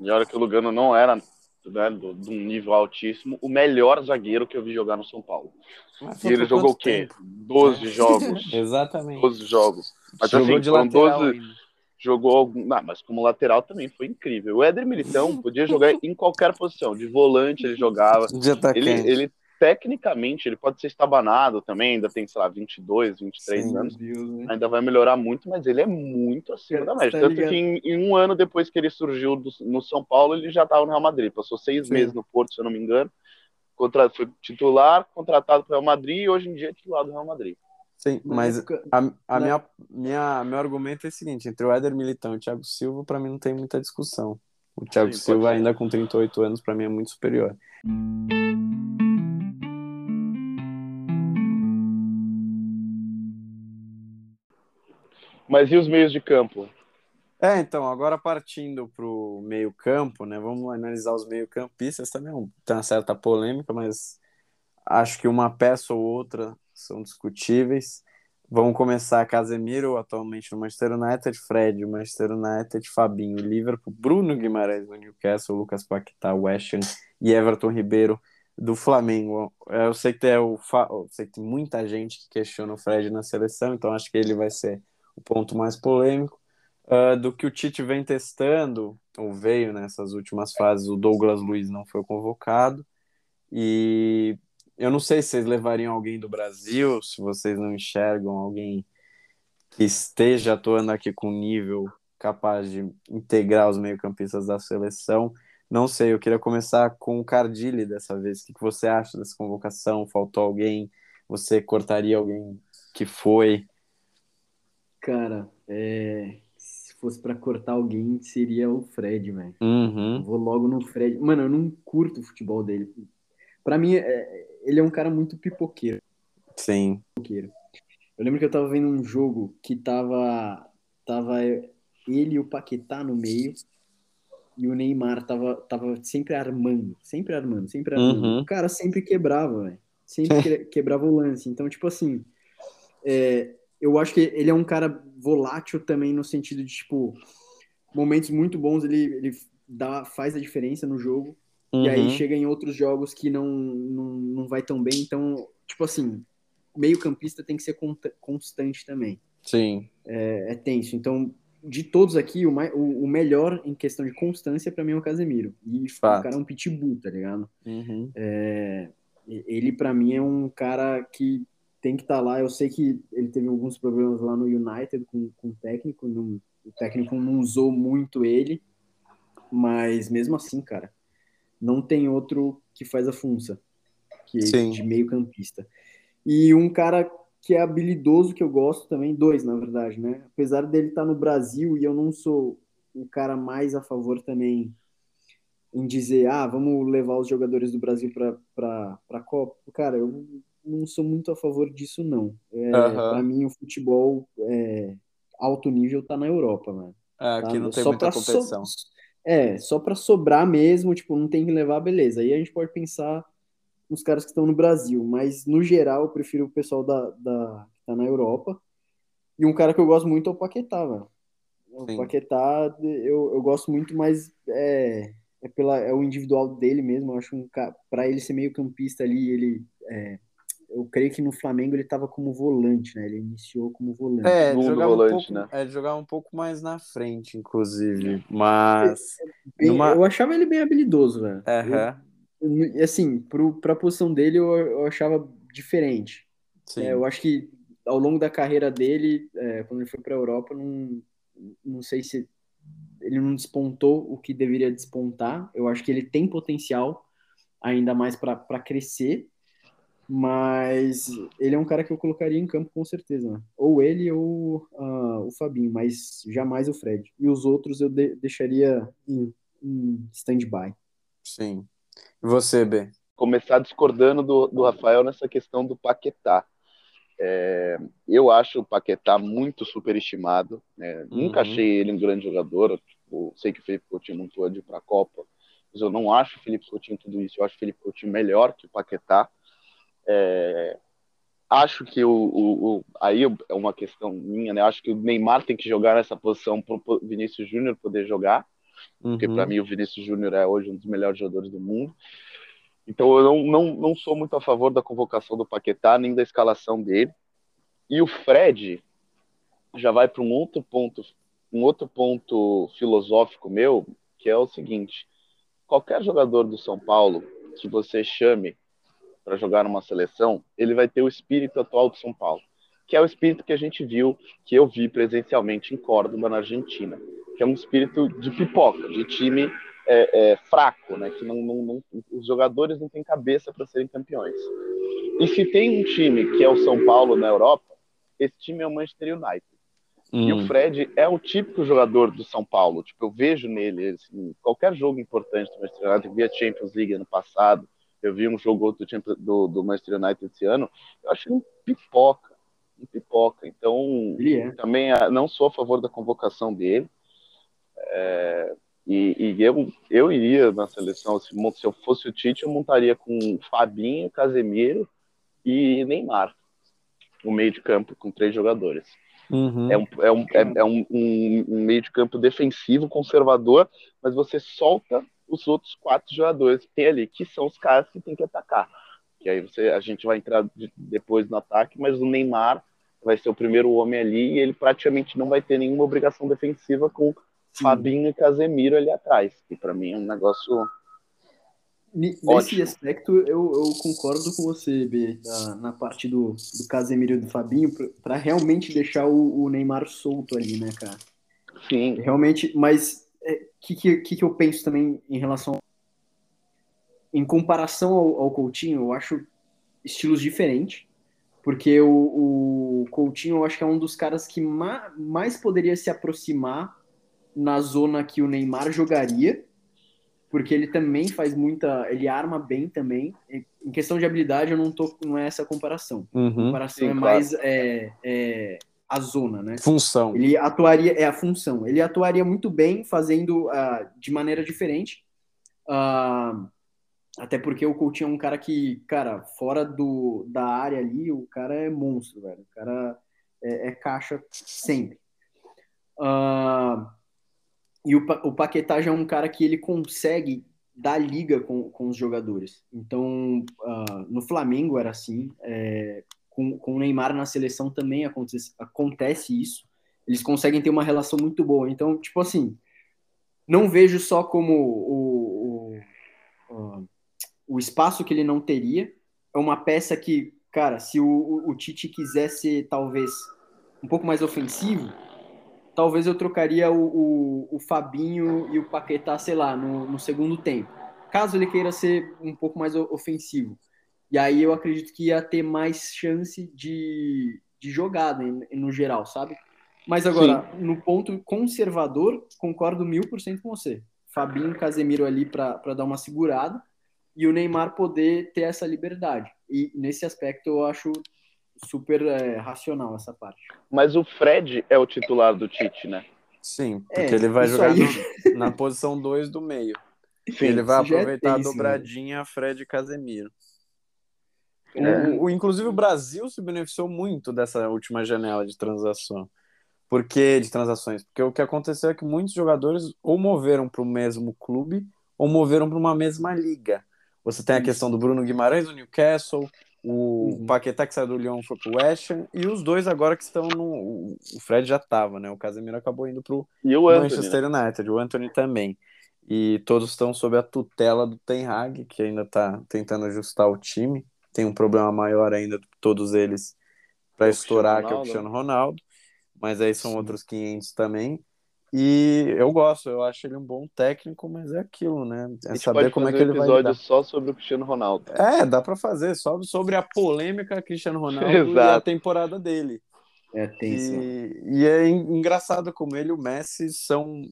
e olha que o Lugano não era né, de um nível altíssimo, o melhor zagueiro que eu vi jogar no São Paulo. Mas E ele jogou o quê? tempo? 12 jogos. (laughs) Exatamente. 12 jogos. Mas Jogou assim, de foram lateral 12, ainda. Jogou algum. Não, mas como lateral também foi incrível. O Éder Militão (laughs) podia jogar em qualquer posição. De volante ele jogava. De atacante. Ele, ele tecnicamente, ele pode ser estabanado também, ainda tem, sei lá, 22, 23 Sim. anos. Deus, né? Ainda vai melhorar muito, mas ele é muito acima Cara, da média. tá Tanto ligado? que em, em um ano depois que ele surgiu do- no São Paulo, ele já estava no Real Madrid. Passou seis Sim. meses no Porto, se eu não me engano. Contra, foi titular, contratado para o Real Madrid e hoje em dia é titular do Real Madrid. Sim, Na mas época- a, a na- minha, minha, meu argumento é o seguinte: entre o Éder Militão e o Thiago Silva, para mim não tem muita discussão. O Thiago Sim, Silva, ainda com 38 anos, para mim é muito superior. Mas e os meios de campo? É, então, agora partindo para o meio-campo, né? Vamos analisar os meio-campistas também. é Tem uma certa polêmica, mas acho que uma peça ou outra são discutíveis. Vamos começar Casemiro, atualmente no Manchester United, Fred, Manchester United, Fabinho, Liverpool, Bruno Guimarães no Newcastle, Lucas Paquetá, West Ham e Everton Ribeiro do Flamengo. Eu sei que tem, o sei que tem muita gente que questiona o Fred na seleção, então acho que ele vai ser o ponto mais polêmico. Ah, do que o Tite vem testando, ou veio nessas últimas fases, o Douglas Luiz não foi convocado. E eu não sei se vocês levariam alguém do Brasil, se vocês não enxergam alguém que esteja atuando aqui com nível capaz de integrar os meio-campistas da seleção. Não sei, eu queria começar com o Cardilli dessa vez. O que você acha dessa convocação? Faltou alguém? Você cortaria alguém que foi? Cara, é... se fosse para cortar alguém, seria o Fred, velho. Uhum. Vou logo no Fred. Mano, eu não curto o futebol dele. Para mim, é... ele é um cara muito pipoqueiro. Sim. Pipoqueiro. Eu lembro que eu tava vendo um jogo que tava, tava ele e o Paquetá no meio e o Neymar tava, tava sempre armando, sempre armando, sempre armando. Uhum. O cara sempre quebrava, velho. Sempre (laughs) que- quebrava o lance. Então, tipo assim, é, eu acho que ele é um cara volátil também no sentido de, tipo, momentos muito bons ele, ele dá, faz a diferença no jogo. E aí Uhum. chega em outros jogos que não, não, não vai tão bem. Então, tipo assim, meio campista tem que ser constante também. Sim. É, é tenso. Então, de todos aqui, o, mai- o, o melhor em questão de constância pra mim é o Casemiro. E Fato. o cara é um pitbull, tá ligado? Uhum. É, ele pra mim é um cara que tem que estar lá. Eu sei que ele teve alguns problemas lá no United com, com o técnico. não- o técnico não usou muito ele, mas mesmo assim, cara, não tem outro que faz a funça que Sim. de meio campista. E um cara que é habilidoso que eu gosto também, dois na verdade, né? Apesar dele estar no Brasil e eu não sou o cara mais a favor também em dizer, ah, vamos levar os jogadores do Brasil para a Copa. Cara, eu não sou muito a favor disso, não. É, Aham. Para mim, o futebol é, alto nível tá na Europa, mano. É, aqui tá? não tem Só muita pra so- competição. É, só para sobrar mesmo, tipo, não tem que levar, beleza. Aí a gente pode pensar nos caras que estão no Brasil, mas no geral eu prefiro o pessoal da, da que tá na Europa. E um cara que eu gosto muito é o Paquetá, velho. O Sim. Paquetá, eu, eu gosto muito, mas é, é, pela, é o individual dele mesmo. Eu acho um cara, para ele ser meio campista ali, ele. é, eu creio que no Flamengo ele tava como volante, né? Ele iniciou como volante. É, ele jogava, um volante, pouco, né? é, ele jogava um pouco mais na frente, inclusive. Mas. Bem- numa- Eu achava ele bem habilidoso, velho. Aham. Eu- assim, pro, pra posição dele eu, eu achava diferente. Sim. É, eu acho que ao longo da carreira dele, é, quando ele foi para a Europa, não, não sei se ele não despontou o que deveria despontar. Eu acho que ele tem potencial ainda mais para crescer, mas ele é um cara que eu colocaria em campo com certeza. né? Ou ele ou ah, o Fabinho, mas jamais o Fred. E os outros eu de- deixaria em, em stand-by. Sim. E você, B? começar discordando do, do Rafael nessa questão do Paquetá. É, eu acho o Paquetá muito superestimado. né? Nunca Uhum. achei ele um grande jogador. Tipo, sei que o Felipe Coutinho não pôde ir para a Copa, mas eu não acho o Felipe Coutinho tudo isso. Eu acho o Felipe Coutinho melhor que o Paquetá. É, acho que o, o- o- aí é uma questão minha, né? Acho que o Neymar tem que jogar nessa posição para o Vinícius Júnior poder jogar porque Uhum. para mim o Vinícius Júnior é hoje um dos melhores jogadores do mundo. Então eu não, não, não sou muito a favor da convocação do Paquetá, nem da escalação dele. E o Fred já vai para um outro ponto, um outro ponto filosófico meu, que é o seguinte: qualquer jogador do São Paulo que você chame para jogar numa seleção, ele vai ter o espírito atual do São Paulo, que é o espírito que a gente viu, que eu vi presencialmente em Córdoba, na Argentina, que é um espírito de pipoca, de time é, é, fraco, né? Que não, não, não- os jogadores não têm cabeça para serem campeões. E se tem um time que é o São Paulo na Europa, esse time é o Manchester United. E Hum. o Fred é o típico jogador do São Paulo. Tipo, eu vejo nele, assim, qualquer jogo importante do Manchester United, eu vi a Champions League ano passado, eu vi um jogo do, do, do Manchester United esse ano, eu acho ele um pipoca, um pipoca. Então, é. também ah, não sou a favor da convocação dele. É, e e eu, eu iria na seleção, se, se eu fosse o Tite, eu montaria com Fabinho, Casemiro e Neymar, o meio de campo com três jogadores. Uhum. É um, é, um, é, é um- um meio de campo defensivo, conservador, mas você solta os outros quatro jogadores que tem ali, que são os caras que tem que atacar. Que aí você, a gente vai entrar de- depois no ataque, mas o Neymar vai ser o primeiro homem ali e ele praticamente não vai ter nenhuma obrigação defensiva com Sim. Fabinho e Casemiro ali atrás, que para mim é um negócio Nesse Ótimo. aspecto, eu, eu concordo com você, B, na, na parte do, do Casemiro e do Fabinho, para realmente deixar o, o Neymar solto ali, né, cara? Sim. Realmente, mas que, que, que eu penso também em relação. Em comparação ao, ao Coutinho, eu acho estilos diferentes, porque o, o Coutinho eu acho que é um dos caras que ma, mais poderia se aproximar na zona que o Neymar jogaria porque ele também faz muita. Ele arma bem também. Em questão de habilidade, eu não tô. Não é essa comparação. Uhum, a comparação sim, é claro. mais é, é, a zona, né? Função. Ele atuaria. É a função. Ele atuaria muito bem fazendo uh, de maneira diferente. Uh, até porque o Coutinho é um cara que, cara, fora do, da área ali, o cara é monstro, velho. O cara é, é caixa sempre. Uh, e o, o Paquetá já é um cara que ele consegue dar liga com, com os jogadores. Então, no Flamengo era assim, é, com, com o Neymar na seleção também acontece, acontece isso. Eles conseguem ter uma relação muito boa. Então, tipo assim, não vejo só como o, o, o, espaço que ele não teria. É uma peça que, cara, se o, o, o Tite quisesse talvez um pouco mais ofensivo, talvez eu trocaria o, o, o, Fabinho e o Paquetá, sei lá, no, no, segundo tempo. Caso ele queira ser um pouco mais ofensivo. E aí eu acredito que ia ter mais chance de, de jogada no geral, sabe? Mas agora, Sim. no ponto conservador, concordo mil por cento com você. Fabinho e Casemiro ali para dar uma segurada e o Neymar poder ter essa liberdade. E nesse aspecto eu acho super é, racional essa parte. Mas o Fred é o titular do Tite, né? Sim, porque é, ele vai jogar no, na posição 2 do meio. Sim, ele vai aproveitar é a dobradinha né? Fred e Casemiro. É. O, o, inclusive o Brasil se beneficiou muito dessa última janela de transação. Por que de transações? Porque o que aconteceu é que muitos jogadores ou moveram para o mesmo clube ou moveram para uma mesma liga. Você tem a questão do Bruno Guimarães do Newcastle, o uhum. Paquetá que saiu do Lyon foi pro West Ham, e os dois agora que estão no. O Fred já tava, né? O Casemiro acabou indo pro e o Manchester Anthony, United, o Anthony também. E todos estão sob a tutela do Ten Hag, que ainda tá tentando ajustar o time. Tem um problema maior ainda do que todos eles para estourar, que é o Cristiano Ronaldo. Mas aí são Sim. outros 500 também. E eu gosto, eu acho ele um bom técnico, mas é aquilo, né? É saber como é que ele vai um episódio só sobre o Cristiano Ronaldo. É, dá para fazer, só sobre a polêmica Cristiano Ronaldo Exato. e a temporada dele. É tenso. E, e é engraçado como ele e o Messi são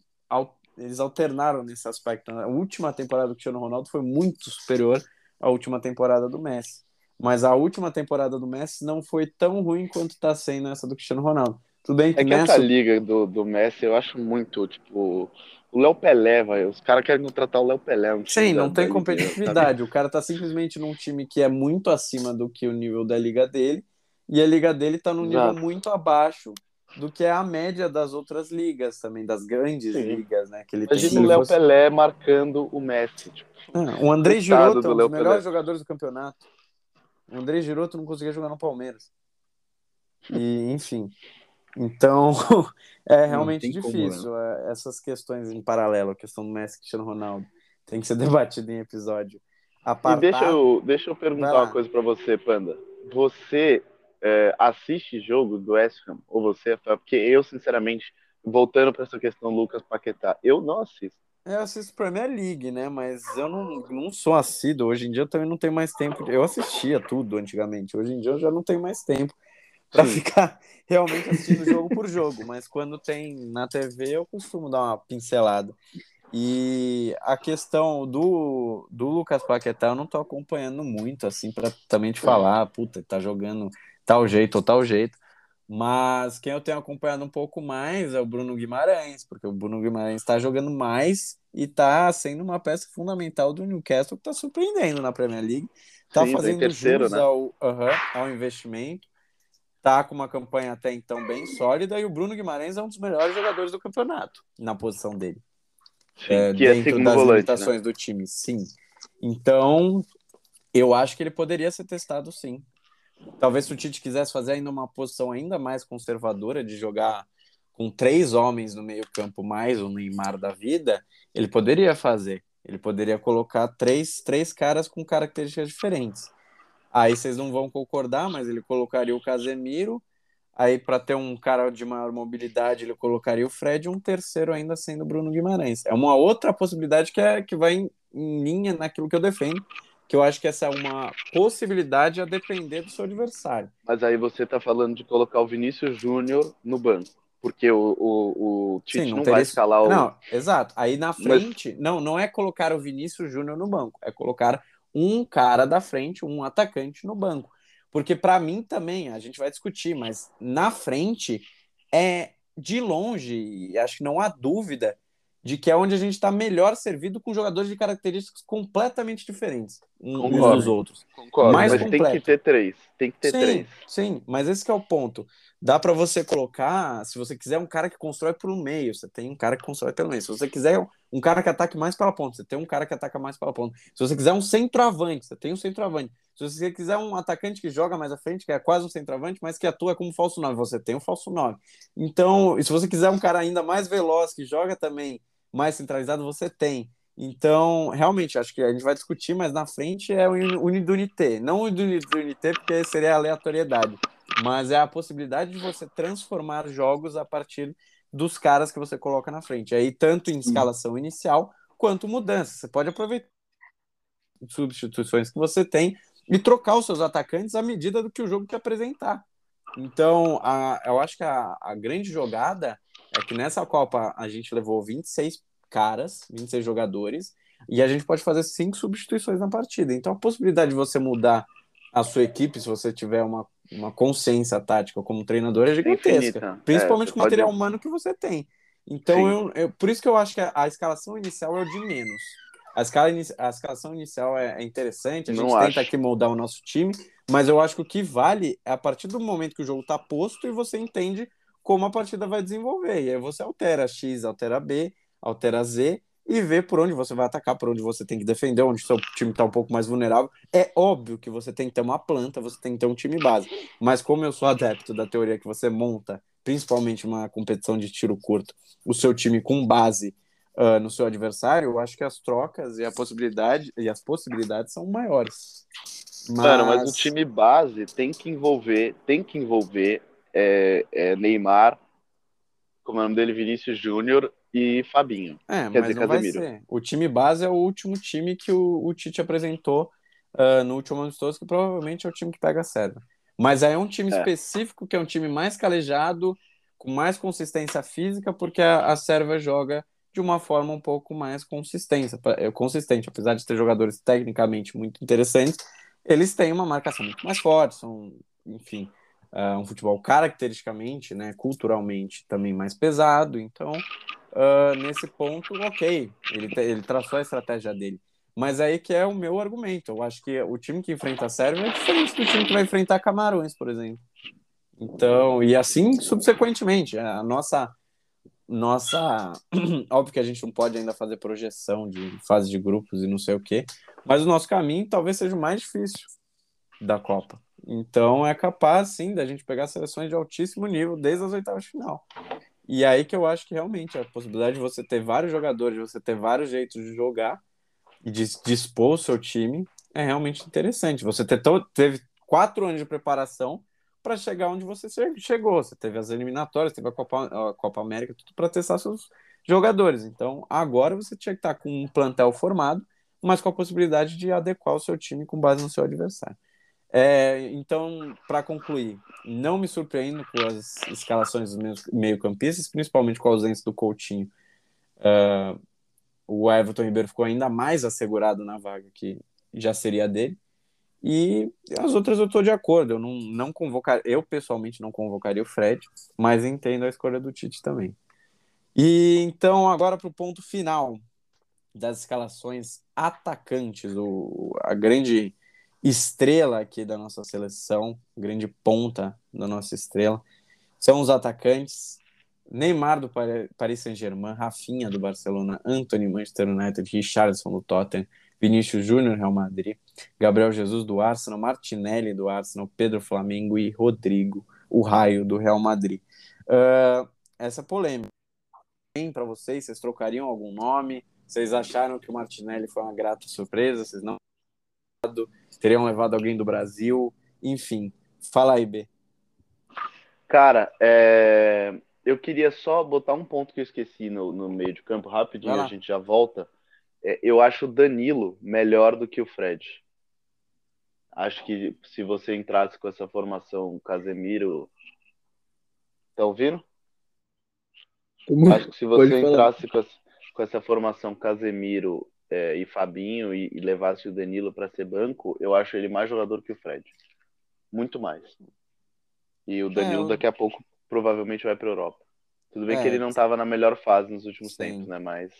eles alternaram nesse aspecto. Né? A última temporada do Cristiano Ronaldo foi muito superior à última temporada do Messi. Mas a última temporada do Messi não foi tão ruim quanto está sendo essa do Cristiano Ronaldo. Tudo bem que, é que nessa... essa liga do, do Messi eu acho muito, tipo, o Léo Pelé, vai, os caras querem contratar o Léo Pelé. Um Sim, não tem competitividade. Liga, o cara tá simplesmente num time que é muito acima do que o nível da liga dele, e a liga dele tá num nível Exato. muito abaixo do que é a média das outras ligas também, das grandes Sim. ligas, né? Que ele Imagina tem. o Léo fosse- Pelé marcando o Messi. Tipo, Ah, o André do um dos melhores Pelé. jogadores do campeonato. O André Giroto não conseguia jogar no Palmeiras. E, enfim. Então, (laughs) é realmente tem como, difícil é, essas questões em paralelo, a questão do Messi e Cristiano Ronaldo. Tem que ser (laughs) debatido em episódio. E Apartado. deixa eu, deixa eu perguntar uma coisa pra você, Panda. Você é, assiste jogo do West Ham? Ou você, porque eu, sinceramente, voltando pra essa questão Lucas Paquetá, eu não assisto. Eu assisto Premier League, né? Mas eu não, não sou assíduo. Hoje em dia eu também não tenho mais tempo. Eu assistia tudo antigamente. Hoje em dia eu já não tenho mais tempo para ficar (laughs) realmente assistindo jogo por jogo. Mas quando tem na TV, eu costumo dar uma pincelada. E a questão do, do Lucas Paquetá, eu não tô acompanhando muito, assim, para também te falar, puta, tá jogando tal jeito ou tal jeito. Mas quem eu tenho acompanhado um pouco mais é o Bruno Guimarães, porque o Bruno Guimarães está jogando mais e está sendo uma peça fundamental do Newcastle, que está surpreendendo na Premier League. Está tá fazendo terceiro, jus né? ao, aham, ao investimento. Está com uma campanha até então bem sólida e o Bruno Guimarães é um dos melhores jogadores do campeonato na posição dele Sim, é, que é dentro segundo das volante, né? limitações do time, sim. Então, eu acho que ele poderia ser testado, sim. Talvez se o Tite quisesse fazer ainda uma posição ainda mais conservadora de jogar com três homens no meio campo mais o Neymar da vida, ele poderia fazer. Ele poderia colocar três, três caras com características diferentes. Aí vocês não vão concordar, mas ele colocaria o Casemiro. Aí, para ter um cara de maior mobilidade, ele colocaria o Fred, um terceiro ainda sendo o Bruno Guimarães. É uma outra possibilidade que, é, que vai em, em linha naquilo que eu defendo, que eu acho que essa é uma possibilidade a depender do seu adversário. Mas aí você está falando de colocar o Vinícius Júnior no banco. Porque o, o, o Tite Sim, não, não vai escalar o. Não, exato. Aí na frente, Mas... não, não é colocar o Vinícius Júnior no banco, é colocar um cara da frente, um atacante no banco. Porque para mim também, a gente vai discutir, mas na frente é de longe, e acho que não há dúvida de que é onde a gente está melhor servido com jogadores de características completamente diferentes uns dos outros. Concordo, Mais mas completo. tem que ter três. Tem que ter sim, três. Sim, mas esse é o ponto. Dá para você colocar, se você quiser um cara que constrói pelo meio, você tem um cara que constrói pelo meio. Se você quiser um cara que ataque mais pela ponta, você tem um cara que ataca mais pela ponta. Se você quiser um centroavante, você tem um centroavante. Se você quiser um atacante que joga mais à frente, que é quase um centroavante, mas que atua como falso 9, você tem um falso 9. Então, e se você quiser um cara ainda mais veloz, que joga também mais centralizado, você tem. Então, realmente, acho que a gente vai discutir, mas na frente é o Unidunité. Não o Unidunité, porque seria aleatoriedade mas é a possibilidade de você transformar jogos a partir dos caras que você coloca na frente. Aí, tanto em escalação inicial quanto mudança. Você pode aproveitar substituições que você tem e trocar os seus atacantes à medida do que o jogo quer apresentar. Então, a, eu acho que a, a grande jogada é que nessa Copa a gente levou 26 caras, 26 jogadores, e a gente pode fazer cinco substituições na partida. Então, a possibilidade de você mudar a sua equipe, se você tiver uma uma consciência tática como treinador é gigantesca. Infinita. Principalmente é, com o material pode... humano que você tem. Então, eu, eu, por isso que eu acho que a, a, escalação inicial é o de menos. A, escala, a escalação inicial é, é interessante, a gente Não tenta acho. aqui moldar o nosso time, mas eu acho que o que vale é a partir do momento que o jogo está posto e você entende como a partida vai desenvolver. E aí você altera X, altera B, altera Z e ver por onde você vai atacar, por onde você tem que defender, onde seu time está um pouco mais vulnerável. É óbvio que você tem que ter uma planta, você tem que ter um time base. Mas como eu sou adepto da teoria que você monta, principalmente uma competição de tiro curto, o seu time com base uh, no seu adversário, eu acho que as trocas e a possibilidade e as possibilidades são maiores. Mas... Mano, mas o time base tem que envolver, tem que envolver é, é Neymar, como é o nome dele, Vinícius Júnior e Fabinho. É, quer mas dizer, não Casemiro. vai ser. O time base é o último time que o, o Tite apresentou uh, no último amistoso, que provavelmente é o time que pega a Sérvia. Mas aí é um time é. específico, que é um time mais calejado, com mais consistência física, porque a, a Sérvia joga de uma forma um pouco mais consistente, é, consistente, apesar de ter jogadores tecnicamente muito interessantes, eles têm uma marcação muito mais forte, são, enfim, uh, um futebol caracteristicamente, né, culturalmente também mais pesado, então uh, nesse ponto, ok, ele, ele traçou a estratégia dele. Mas aí que é o meu argumento. Eu acho que o time que enfrenta a Sérvia é diferente do time que vai enfrentar Camarões, por exemplo. Então, e assim subsequentemente. A nossa. Nossa. (clears throat) Óbvio que a gente não pode ainda fazer projeção de fase de grupos e não sei o quê. Mas o nosso caminho talvez seja o mais difícil da Copa. Então é capaz, sim, da gente pegar seleções de altíssimo nível desde as oitavas de final. E aí que eu acho que realmente a possibilidade de você ter vários jogadores, de você ter vários jeitos de jogar e de dispor o seu time é realmente interessante. Você ter teve quatro anos de preparação para chegar onde você chegou. Você teve as eliminatórias, teve a Copa, a Copa América, tudo para testar seus jogadores. Então agora você tinha que estar com um plantel formado, mas com a possibilidade de adequar o seu time com base no seu adversário. É, então, para concluir, não me surpreendo com as escalações dos meio-campistas, principalmente com a ausência do Coutinho. Uh, o Everton Ribeiro ficou ainda mais assegurado na vaga que já seria dele. E as outras eu estou de acordo. Eu não, não convocar, eu pessoalmente não convocaria o Fred, mas entendo a escolha do Tite também. E então agora para o ponto final das escalações atacantes, o, a grande estrela aqui da nossa seleção, grande ponta da nossa estrela, são os atacantes Neymar do Paris Saint-Germain, Rafinha do Barcelona, Anthony Manchester United, Richardson do Tottenham, Vinícius Júnior Real Madrid, Gabriel Jesus do Arsenal, Martinelli do Arsenal, Pedro Flamengo e Rodrigo, o raio do Real Madrid. Uh, essa polêmica para vocês, vocês trocariam algum nome? Vocês acharam que o Martinelli foi uma grata surpresa? Vocês não teriam levado alguém do Brasil? Enfim, fala aí, B. Cara, é... eu queria só botar um ponto que eu esqueci no, no meio de campo, rapidinho, a gente já volta. É, eu acho o Danilo melhor do que o Fred. Acho que se você entrasse com essa formação Casemiro. Tá ouvindo? Acho que se você entrasse com essa, com essa, formação Casemiro é, e Fabinho e, e levasse o Danilo para ser banco, eu acho ele mais jogador que o Fred. Muito mais. E o Danilo é, eu... daqui a pouco provavelmente vai para Europa. Tudo bem é, que ele não estava na melhor fase nos últimos sim. tempos, né? Mas.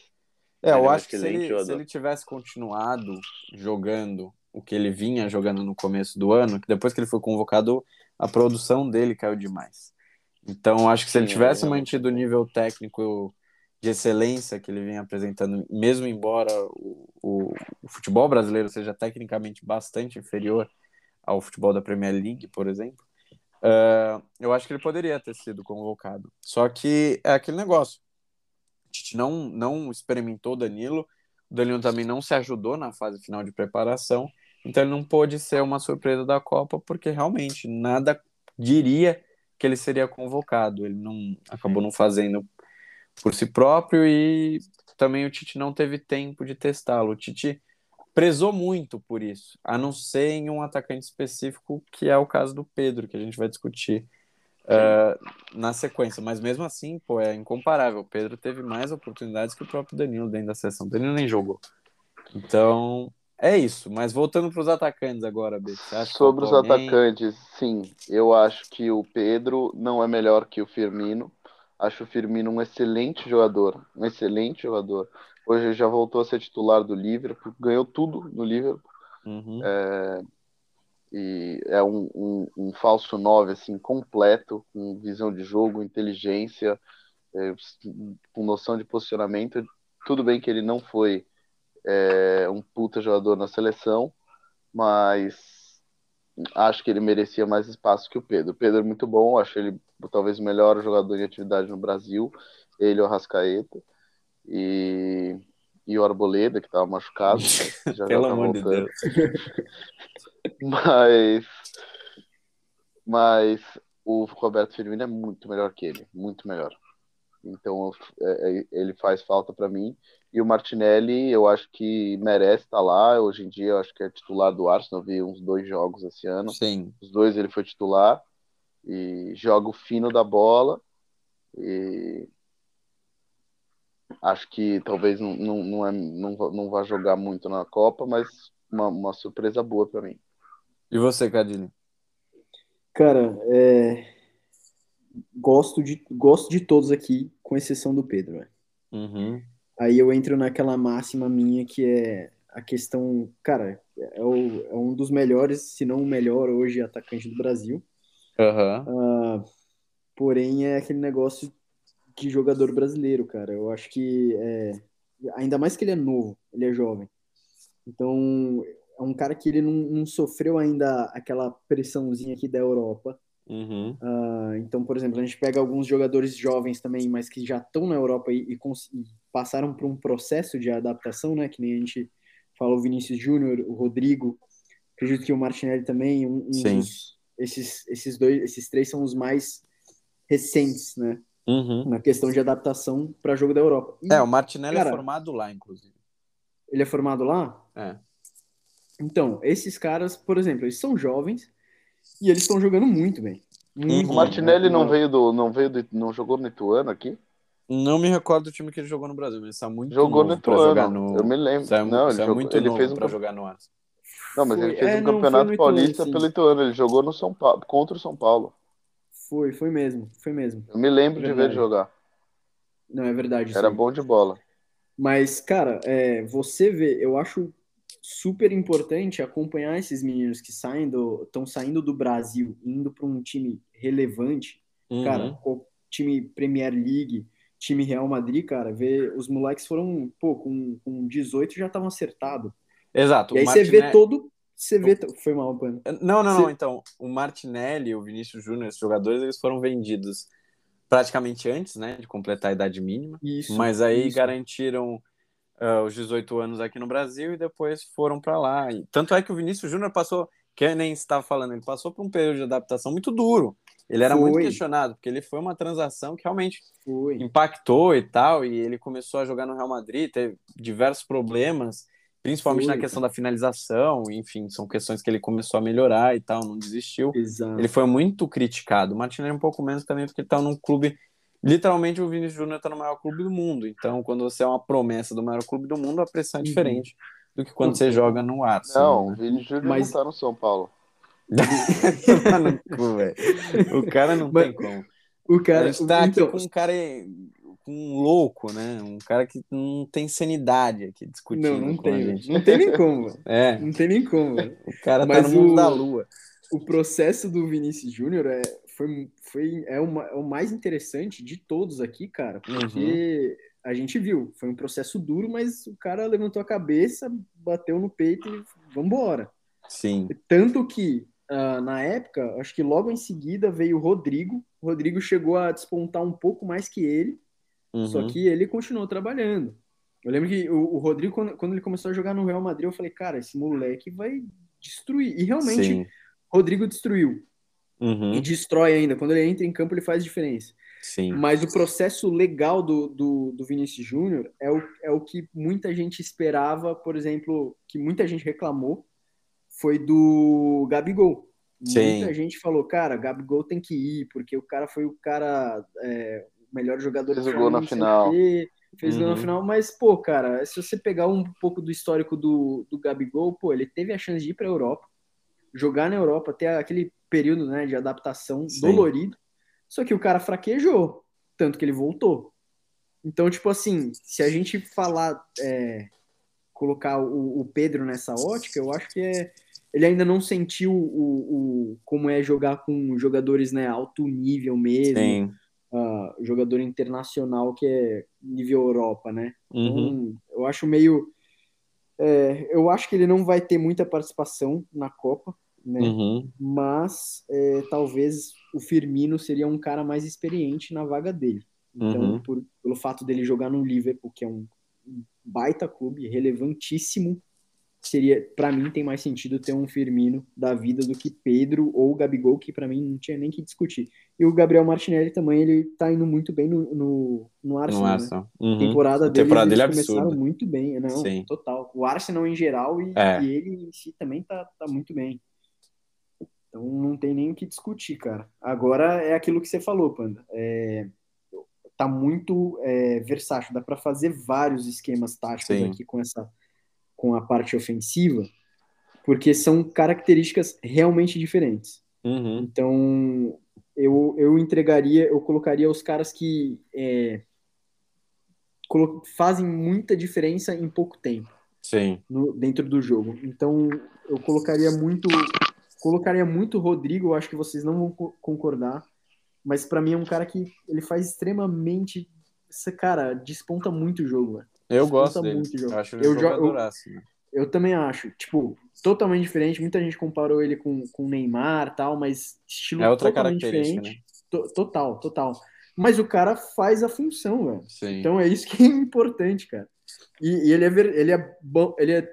É, eu é acho que se ele, se ele tivesse continuado jogando o que ele vinha jogando no começo do ano, que depois que ele foi convocado, a produção dele caiu demais. Então, acho que se ele tivesse mantido o nível técnico de excelência que ele vinha apresentando, mesmo embora o, o, o, futebol brasileiro seja tecnicamente bastante inferior ao futebol da Premier League, por exemplo, uh, eu acho que ele poderia ter sido convocado. Só que é aquele negócio. A gente não, não experimentou Danilo, o Danilo também não se ajudou na fase final de preparação, então ele não pôde ser uma surpresa da Copa, porque realmente nada diria que ele seria convocado. Ele não acabou não fazendo por si próprio e também o Tite não teve tempo de testá-lo. O Tite prezou muito por isso, a não ser em um atacante específico, que é o caso do Pedro, que a gente vai discutir uh, na sequência. Mas mesmo assim, pô, é incomparável. O Pedro teve mais oportunidades que o próprio Danilo dentro da sessão. O Danilo nem jogou. Então, é isso, mas voltando para os atacantes agora, B. Sobre os alguém... atacantes, sim. Eu acho que o Pedro não é melhor que o Firmino. Acho o Firmino um excelente jogador. Um excelente jogador. Hoje ele já voltou a ser titular do Liverpool, ganhou tudo no Liverpool. Uhum. É... E é um, um, um falso 9 assim, completo, com visão de jogo, inteligência, é, com noção de posicionamento. Tudo bem que ele não foi é um puta jogador na seleção, mas acho que ele merecia mais espaço que o Pedro. O Pedro é muito bom, acho ele talvez o melhor jogador em atividade no Brasil, ele o Rascaeta e, e o Arboleda, que estava machucado. (laughs) Já Pelo já tá amor voltando. de Deus. (laughs) mas, mas o Roberto Firmino é muito melhor que ele, muito melhor. Então é, é, ele faz falta para mim. E o Martinelli, eu acho que merece estar tá lá. Hoje em dia, eu acho que é titular do Arsenal. Eu vi uns dois jogos esse ano. Sim. Os dois ele foi titular. E joga o fino da bola. E acho que talvez não, não, não, é, não, não vá jogar muito na Copa, mas uma, uma surpresa boa para mim. E você, Cadine? Cara, é... gosto, de, gosto de todos aqui, com exceção do Pedro. Né? Uhum. Aí eu entro naquela máxima minha que é a questão, cara, é, o, é um dos melhores, se não o melhor hoje atacante do Brasil. Uhum. Uh, porém, é aquele negócio de jogador brasileiro, cara. Eu acho que é, ainda mais que ele é novo, ele é jovem. Então, é um cara que ele não, não sofreu ainda aquela pressãozinha aqui da Europa. Uhum. Uh, então, por exemplo, a gente pega alguns jogadores jovens também, mas que já estão na Europa e, e, e passaram por um processo de adaptação, né? Que nem a gente falou, o Vinícius Júnior, o Rodrigo, acredito que o Martinelli também, um, um dos, esses, esses dois, esses três são os mais recentes, né? Uhum. Na questão de adaptação para jogo da Europa. E, é, o Martinelli é cara, é formado lá, inclusive. Ele é formado lá? É. Então, esses caras, por exemplo, eles são jovens, e eles estão jogando muito bem. Muito o Martinelli bem. não veio do. não veio do, não jogou no Ituano aqui? Não me recordo do time que ele jogou no Brasil, mas está muito jogou no Ituano. No... Eu me lembro. Saiu, não, ele, jogou, muito ele fez um... para jogar no Arsenal. Não, mas foi... ele fez é, um não, campeonato paulista Ituano, pelo Ituano. Ele jogou no São Paulo, contra o São Paulo. Foi, foi mesmo, foi mesmo. Eu me lembro de ver ele jogar. Não, é verdade. Era bom de bola. Mas, cara, é, você vê, eu acho super importante acompanhar esses meninos que saem do estão saindo do Brasil indo para um time relevante uhum. cara time Premier League time Real Madrid cara ver os moleques foram pô com, com 18 já estavam acertados exato e aí você vê todo você vê foi mal pano não não você... não então o Martinelli o Vinícius Júnior esses jogadores eles foram vendidos praticamente antes né de completar a idade mínima isso, mas aí isso. garantiram uh, os 18 anos aqui no Brasil e depois foram para lá. E, tanto é que o Vinícius Júnior passou, que nem estava falando, ele passou por um período de adaptação muito duro. Ele era foi. muito questionado, porque ele foi uma transação que realmente foi. impactou e tal, e ele começou a jogar no Real Madrid, teve diversos problemas, principalmente foi, na questão da finalização, enfim, são questões que ele começou a melhorar e tal, não desistiu. Exato. Ele foi muito criticado. O Martinelli um pouco menos também, porque ele tá num clube literalmente o Vinícius Júnior está no maior clube do mundo. Então, quando você é uma promessa do maior clube do mundo, a pressão é uhum. diferente uhum. do que quando você joga no Arsenal. Não, o Vinícius Júnior Mas... não tá no São Paulo. (laughs) o cara não Mas... tem como. O cara a gente tá então... aqui com um cara com um louco, né? Um cara que não tem sanidade aqui discutindo. Não, não tem. Não tem nem como. É. Não tem nem como. O cara tá Mas tá no mundo o... da lua. O processo do Vinícius Júnior é, foi, foi é, uma, é o mais interessante de todos aqui, cara, porque uhum. a gente viu, foi um processo duro, mas o cara levantou a cabeça, bateu no peito e vambora. Sim. Tanto que, uh, na época, acho que logo em seguida veio o Rodrigo, o Rodrigo chegou a despontar um pouco mais que ele, uhum. só que ele continuou trabalhando. Eu lembro que o, o Rodrigo, quando, quando, ele começou a jogar no Real Madrid, eu falei, cara, esse moleque vai destruir. E realmente, Sim. Rodrigo destruiu uhum. e destrói ainda. Quando ele entra em campo, ele faz diferença. Sim. Mas o processo legal do, do, do Vinícius Júnior é o, é o que muita gente esperava, por exemplo, que muita gente reclamou, foi do Gabigol. Sim. Muita gente falou, cara, Gabigol tem que ir, porque o cara foi o cara, é, o melhor jogador fez do gol na final. fez uhum. gol na final, mas, pô, cara, se você pegar um pouco do histórico do, do Gabigol, pô, ele teve a chance de ir pra Europa, jogar na Europa, ter aquele período né, de adaptação Sim. dolorido. Só que o cara fraquejou, tanto que ele voltou. Então, tipo assim, se a gente falar, é, colocar o, o, Pedro nessa ótica, eu acho que é, ele ainda não sentiu o, o, como é jogar com jogadores né, alto nível mesmo. Uh, jogador internacional que é nível Europa, né? Então, uhum. eu acho meio. É, eu acho que ele não vai ter muita participação na Copa né? Uhum. Mas é, talvez o Firmino seria um cara mais experiente na vaga dele. Então, uhum. por, pelo fato dele jogar no Liverpool, que é um baita clube, relevantíssimo, seria para mim tem mais sentido ter um Firmino da vida do que Pedro ou Gabigol, que para mim não tinha nem que discutir. E o Gabriel Martinelli também, ele tá indo muito bem no, no, no Arsenal. No Arsenal. Né? Uhum. Temporada dele, temporada dele é começaram muito bem, não, Sim. total. O Arsenal em geral e, é. e, ele em si também tá, tá muito bem. Então não tem nem o que discutir, cara. Agora é aquilo que você falou, Panda. É, tá muito é, versátil, dá para fazer vários esquemas táticos Sim. aqui com essa com a parte ofensiva, porque são características realmente diferentes. Uhum. Então eu, eu entregaria, eu colocaria os caras que é, fazem muita diferença em pouco tempo. Sim. No, dentro do jogo. Então eu colocaria muito Colocaria muito o Rodrigo, eu acho que vocês não vão concordar, mas para mim é um cara que ele faz extremamente. Cara desponta muito o jogo, velho. Eu gosto dele. Muito o jogo. Eu acho ele eu, eu, né? eu também acho. Tipo, totalmente diferente. Muita gente comparou ele com o Neymar tal, mas estilo é outra totalmente diferente. Né? total, total. Mas o cara faz a função, velho. Então é isso que é importante, cara. E, e ele, é, ele é bom, ele é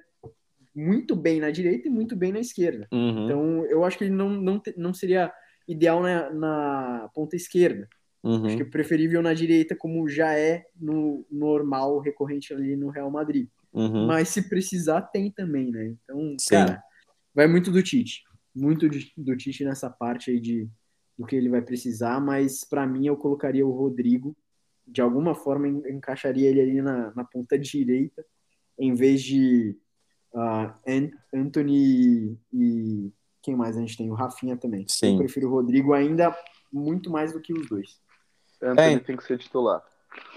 muito bem na direita e muito bem na esquerda. Uhum. Então, eu acho que ele não, não, não seria ideal na, na ponta esquerda. Uhum. Acho que é preferível na direita, como já é no normal, recorrente ali no Real Madrid. Uhum. Mas se precisar, tem também, né? Então, Sim. cara, vai muito do Tite. Muito do Tite nessa parte aí de, do que ele vai precisar, mas para mim eu colocaria o Rodrigo, de alguma forma encaixaria ele ali na, na ponta direita, em vez de uh, Anthony e quem mais a gente tem? O Rafinha também. Sim. Eu prefiro o Rodrigo ainda muito mais do que os dois. Anthony é, tem que ser titular.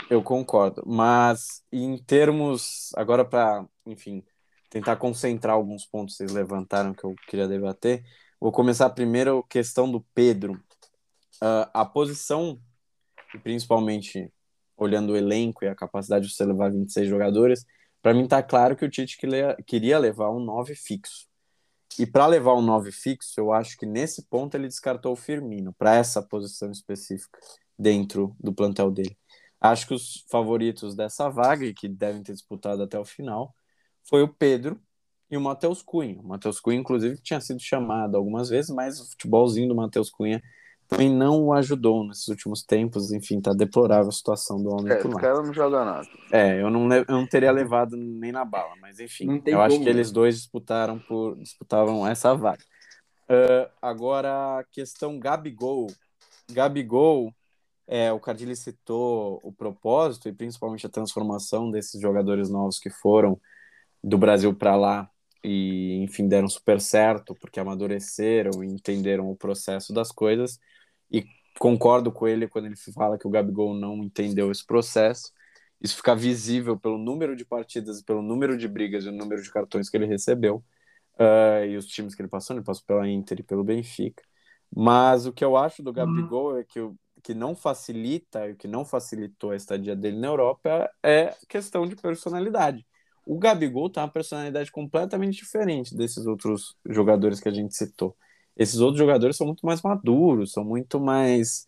Eu concordo, mas em termos agora para, enfim, tentar concentrar alguns pontos que vocês levantaram que eu queria debater. Vou começar primeiro questão do Pedro. Uh, a posição, principalmente olhando o elenco e a capacidade de você levar 26 jogadores, para mim tá claro que o Tite queria levar um 9 fixo. E para levar um 9 fixo, eu acho que nesse ponto ele descartou o Firmino para essa posição específica dentro do plantel dele. Acho que os favoritos dessa vaga, e que devem ter disputado até o final, foi o Pedro e o Matheus Cunha. O Matheus Cunha, inclusive, tinha sido chamado algumas vezes, mas o futebolzinho do Matheus Cunha também não o ajudou nesses últimos tempos. Enfim, tá deplorável a situação do homem É, lá. cara não joga nada. É, eu não, eu não teria levado nem na bala, mas enfim, eu acho como, que né? eles dois disputaram por disputavam essa vaga. Ah, agora, questão Gabigol. Gabigol, é, o Cardilli citou o propósito e principalmente a transformação desses jogadores novos que foram do Brasil para lá e, enfim, deram super certo porque amadureceram e entenderam o processo das coisas. E concordo com ele quando ele fala que o Gabigol não entendeu esse processo. Isso fica visível pelo número de partidas, pelo número de brigas e o número de cartões que ele recebeu. Ah, e os times que ele passou, ele passou pela Inter e pelo Benfica. Mas o que eu acho do Gabigol é que o que não facilita e o que não facilitou a estadia dele na Europa é questão de personalidade. O Gabigol tem uma personalidade completamente diferente desses outros jogadores que a gente citou. Esses outros jogadores são muito mais maduros, são muito mais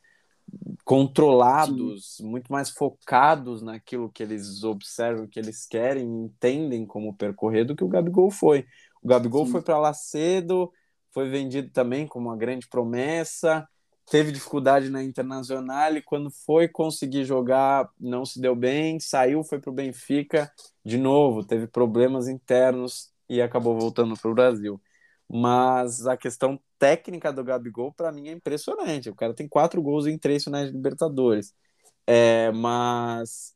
controlados, muito mais focados naquilo que eles observam, que eles querem, entendem como percorrer do que o Gabigol foi. O Gabigol Sim. foi para lá cedo, foi vendido também como uma grande promessa, teve dificuldade na Internacional e quando foi conseguir jogar não se deu bem, saiu, foi para o Benfica de novo, teve problemas internos e acabou voltando para o Brasil. Mas a questão técnica do Gabigol, para mim, é impressionante. O cara tem quatro gols em três finais de Libertadores. É, mas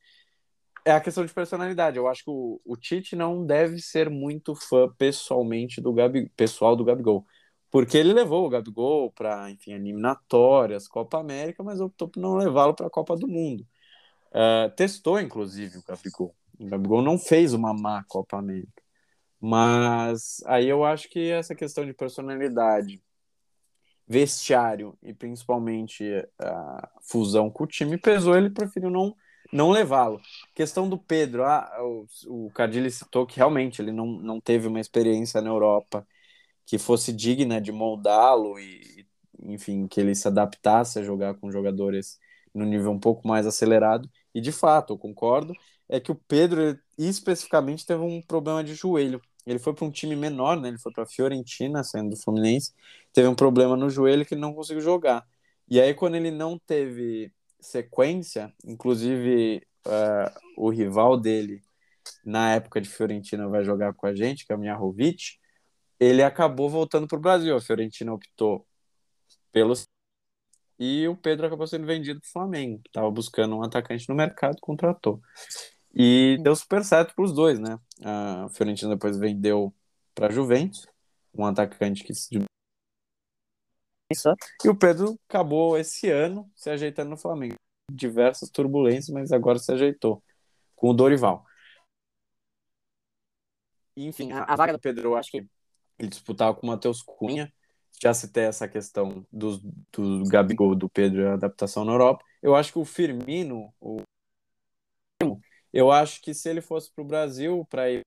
é a questão de personalidade. Eu acho que o, o Tite não deve ser muito fã pessoalmente do Gabi, pessoal do Gabigol. Porque ele levou o Gabigol para, enfim, eliminatórias, Copa América, mas optou por não levá-lo para a Copa do Mundo. É, testou, inclusive, o Gabigol. O Gabigol não fez uma má Copa América. Mas aí eu acho que essa questão de personalidade, vestiário e principalmente a fusão com o time pesou, ele preferiu não, não levá-lo. Questão do Pedro, ah, o, o Cardilli citou que realmente ele não, não teve uma experiência na Europa que fosse digna de moldá-lo e, enfim, que ele se adaptasse a jogar com jogadores no nível um pouco mais acelerado. E de fato, eu concordo, é que o Pedro especificamente teve um problema de joelho. Ele foi para um time menor, né? Ele foi para Fiorentina, saindo do Fluminense, teve um problema no joelho que ele não conseguiu jogar. E aí, quando ele não teve sequência, inclusive uh, o rival dele na época de Fiorentina vai jogar com a gente, que é o Miarovic, ele acabou voltando para o Brasil. A Fiorentina optou pelos e o Pedro acabou sendo vendido para o Flamengo, estava buscando um atacante no mercado, contratou. E deu super certo para os dois, né? A Fiorentina depois vendeu para a Juventus, um atacante que se e o Pedro acabou esse ano se ajeitando no Flamengo. Diversas turbulências, mas agora se ajeitou com o Dorival. Enfim, a, a vaga do Pedro, eu acho que ele disputava com o Matheus Cunha. Já citei essa questão do, do Gabigol, do Pedro e a adaptação na Europa. Eu acho que o Firmino, o... eu acho que se ele fosse para o Brasil, para ir,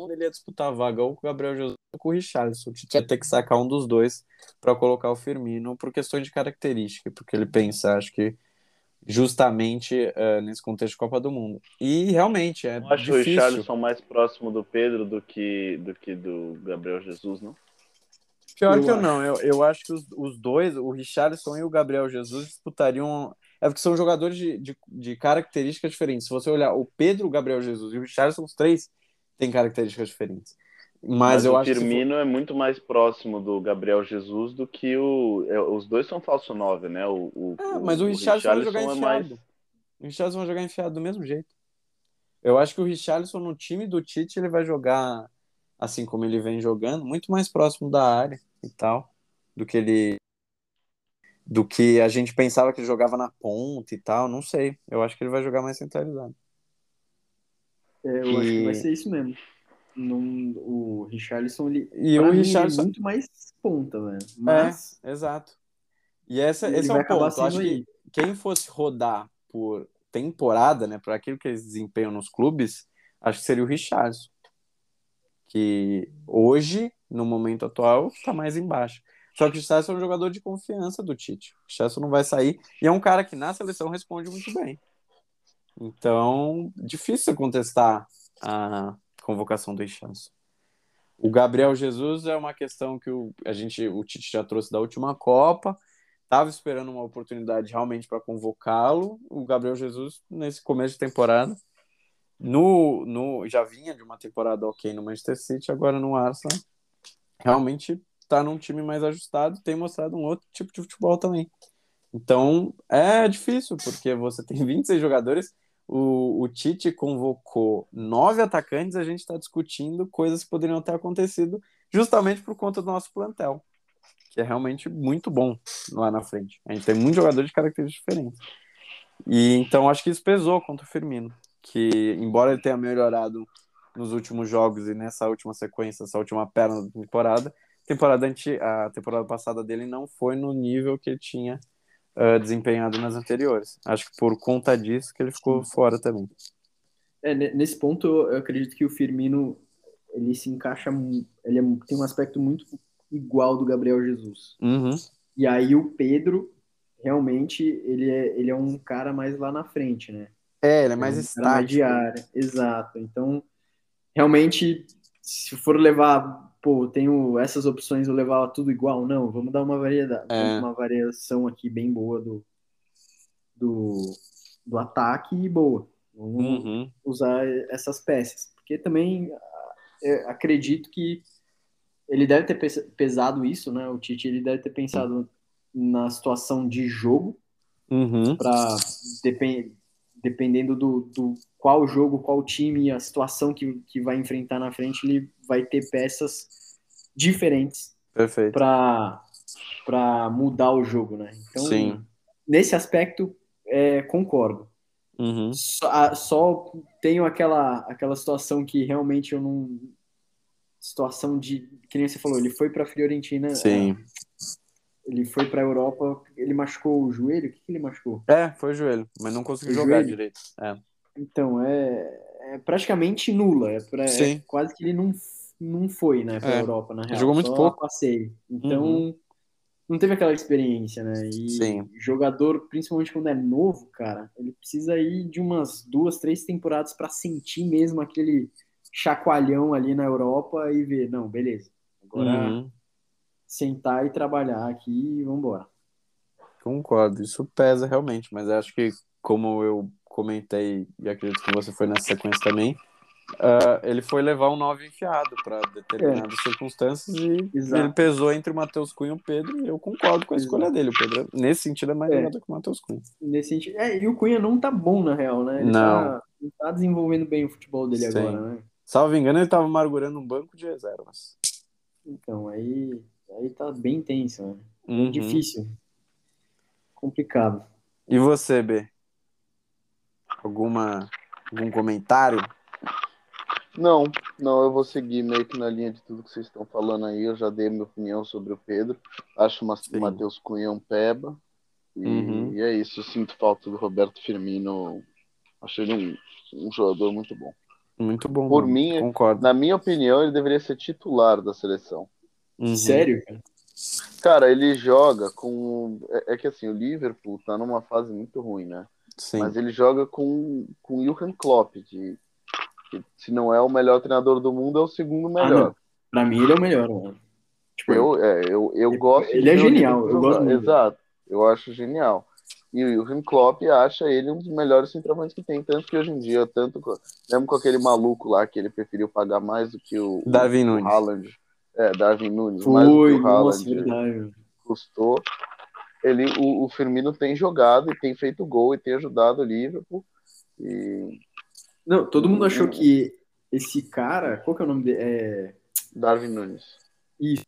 ele ia disputar a vaga ou com o Gabriel Jesus ou com o Richarlison. O Tite ia ter que sacar um dos dois para colocar o Firmino por questões de característica, porque ele pensa, acho que justamente uh, nesse contexto de Copa do Mundo. E realmente é Eu acho difícil. o Richarlison mais próximo do Pedro do que do, que do Gabriel Jesus, não? Pior Eu que eu acho. não, eu, eu acho que os, os dois, o Richarlison e o Gabriel Jesus, disputariam. É porque são jogadores de, de, de características diferentes. Se você olhar o Pedro, o Gabriel Jesus e o Richarlison, os três têm características diferentes. Mas, Mas, eu o acho for- Firmino é muito mais próximo do Gabriel Jesus do que o. é, os dois são falso 9, né? O, o, Ah, mas o Richarlison vai jogar é mais. enfiado. O Richarlison vai jogar enfiado do mesmo jeito. Eu acho que o Richarlison no time do Tite ele vai jogar assim como ele vem jogando, muito mais próximo da área e tal, do que ele do que a gente pensava que ele jogava na ponta e tal, não sei. Eu acho que ele vai jogar mais centralizado. É, eu acho que vai E- ser isso mesmo. Num, o Richarlison, ele, E o mim, ele Richarlison é muito mais ponta, velho. Mas É, exato. E essa, ele esse é o ponto. acho que aí. quem fosse rodar por temporada, né, por aquilo que eles desempenham nos clubes, acho que seria o Richarlison. Que hoje, no momento atual, está mais embaixo. Só que o Richarlison é um jogador de confiança do Tite. O Richarlison não vai sair. E é um cara que na seleção responde muito bem. Então, difícil contestar a convocação do Ixanso. O Gabriel Jesus é uma questão que o, a gente, o Tite já trouxe da última Copa. Estava esperando uma oportunidade realmente para convocá-lo. O Gabriel Jesus, nesse começo de temporada, no, no, já vinha de uma temporada ok no Manchester City, agora no Arsenal, realmente está num time mais ajustado, tem mostrado um outro tipo de futebol também. Então é difícil, porque você tem (laughs) 26 jogadores, o, o Tite convocou nove atacantes, a gente está discutindo coisas que poderiam ter acontecido justamente por conta do nosso plantel, que é realmente muito bom lá na frente. A gente tem muitos jogadores de características diferentes. E então acho que isso pesou contra o Firmino que, embora ele tenha melhorado nos últimos jogos e nessa última sequência, essa última perna da temporada, temporada anti, a temporada passada dele não foi no nível que ele tinha uh, desempenhado nas anteriores. Acho que por conta disso que ele ficou fora também. É, nesse ponto eu acredito que o Firmino ele se encaixa, ele é, tem um aspecto muito igual do Gabriel Jesus. Uhum. E aí o Pedro realmente ele é, ele é um cara mais lá na frente, né? É, ele é mais é estático. Exato. Então, realmente, se for levar, pô, tenho essas opções, eu levar tudo igual, não, vamos dar uma variedade, é. uma variação aqui bem boa do, do, do ataque e boa. Vamos uhum. usar essas peças. Porque também acredito que ele deve ter pesado isso, né? O Tite ele deve ter pensado na situação de jogo uhum. para depender dependendo do, do qual jogo, qual time, a situação que, que vai enfrentar na frente, ele vai ter peças diferentes para mudar o jogo, né? Então, Sim. nesse aspecto, é, concordo. Uhum. Só, só, tenho aquela, aquela situação que realmente eu não. Situação de. Que nem você falou, ele foi para a Fiorentina. Sim. É, ele foi para a Europa, ele machucou o joelho? O que, que ele machucou? É, foi o joelho, mas não conseguiu jogar joelho? direito. É. Então, é, é praticamente nula. É, pra, é, quase que ele não, não foi né, para a é. Europa, na real. Jogou muito pouco. Passeio. Então, uhum. não teve aquela experiência, né? E Sim. jogador, principalmente quando é novo, cara, ele precisa ir de umas duas, três temporadas para sentir mesmo aquele chacoalhão ali na Europa e ver, não, beleza. Agora. Uhum sentar e trabalhar aqui e vamos embora. Concordo, isso pesa realmente, mas acho que como eu comentei e acredito que você foi nessa sequência também, uh, ele foi levar um 9 enfiado para determinadas é. circunstâncias e Exato. ele pesou entre o Matheus Cunha e o Pedro e eu concordo com a escolha Exato. dele. O Pedro, nesse sentido, é mais é. que o Matheus Cunha. Nesse sentido, é, e o Cunha não tá bom na real, né? Ele não. Tá, não tá desenvolvendo bem o futebol dele Sim. agora, né? Salvo engano, ele tava amargurando um banco de reservas. Então, aí Aí tá bem tenso, né? Uhum. Difícil. Complicado. E você, B? Alguma, algum comentário? Não, não, eu vou seguir meio que na linha de tudo que vocês estão falando aí. Eu já dei minha opinião sobre o Pedro. Acho o Matheus Cunha um peba. E, uhum. e, é isso. Eu sinto falta do Roberto Firmino. Achei ele um, um jogador muito bom. Muito bom. Por mim, concordo. na minha opinião, ele deveria ser titular da seleção. Uhum. Sério, cara? Cara, ele joga com. É, é, que assim, o Liverpool tá numa fase muito ruim, né? Sim. Mas ele joga com, com o Jurgen Klopp, de, que, se não é o melhor treinador do mundo, é o segundo melhor. Ah, pra mim, ele é o melhor, mano. Tipo, eu, é, eu, eu ele, gosto. Ele é genial, eu gosto muito. Exato, eu acho genial. E o Jurgen Klopp acha ele um dos melhores centroavantes que tem, tanto que hoje em dia, tanto mesmo com aquele maluco lá que ele preferiu pagar mais do que o, Darwin o Nunes. Haaland é, Darwin Nunes, Foi, mais do que o Haaland nossa, custou. Ele, o, o, Firmino tem jogado e tem feito gol e tem ajudado o Liverpool. E... Não, todo mundo achou que esse cara, qual que é o nome dele? É... Darwin Nunes. Isso.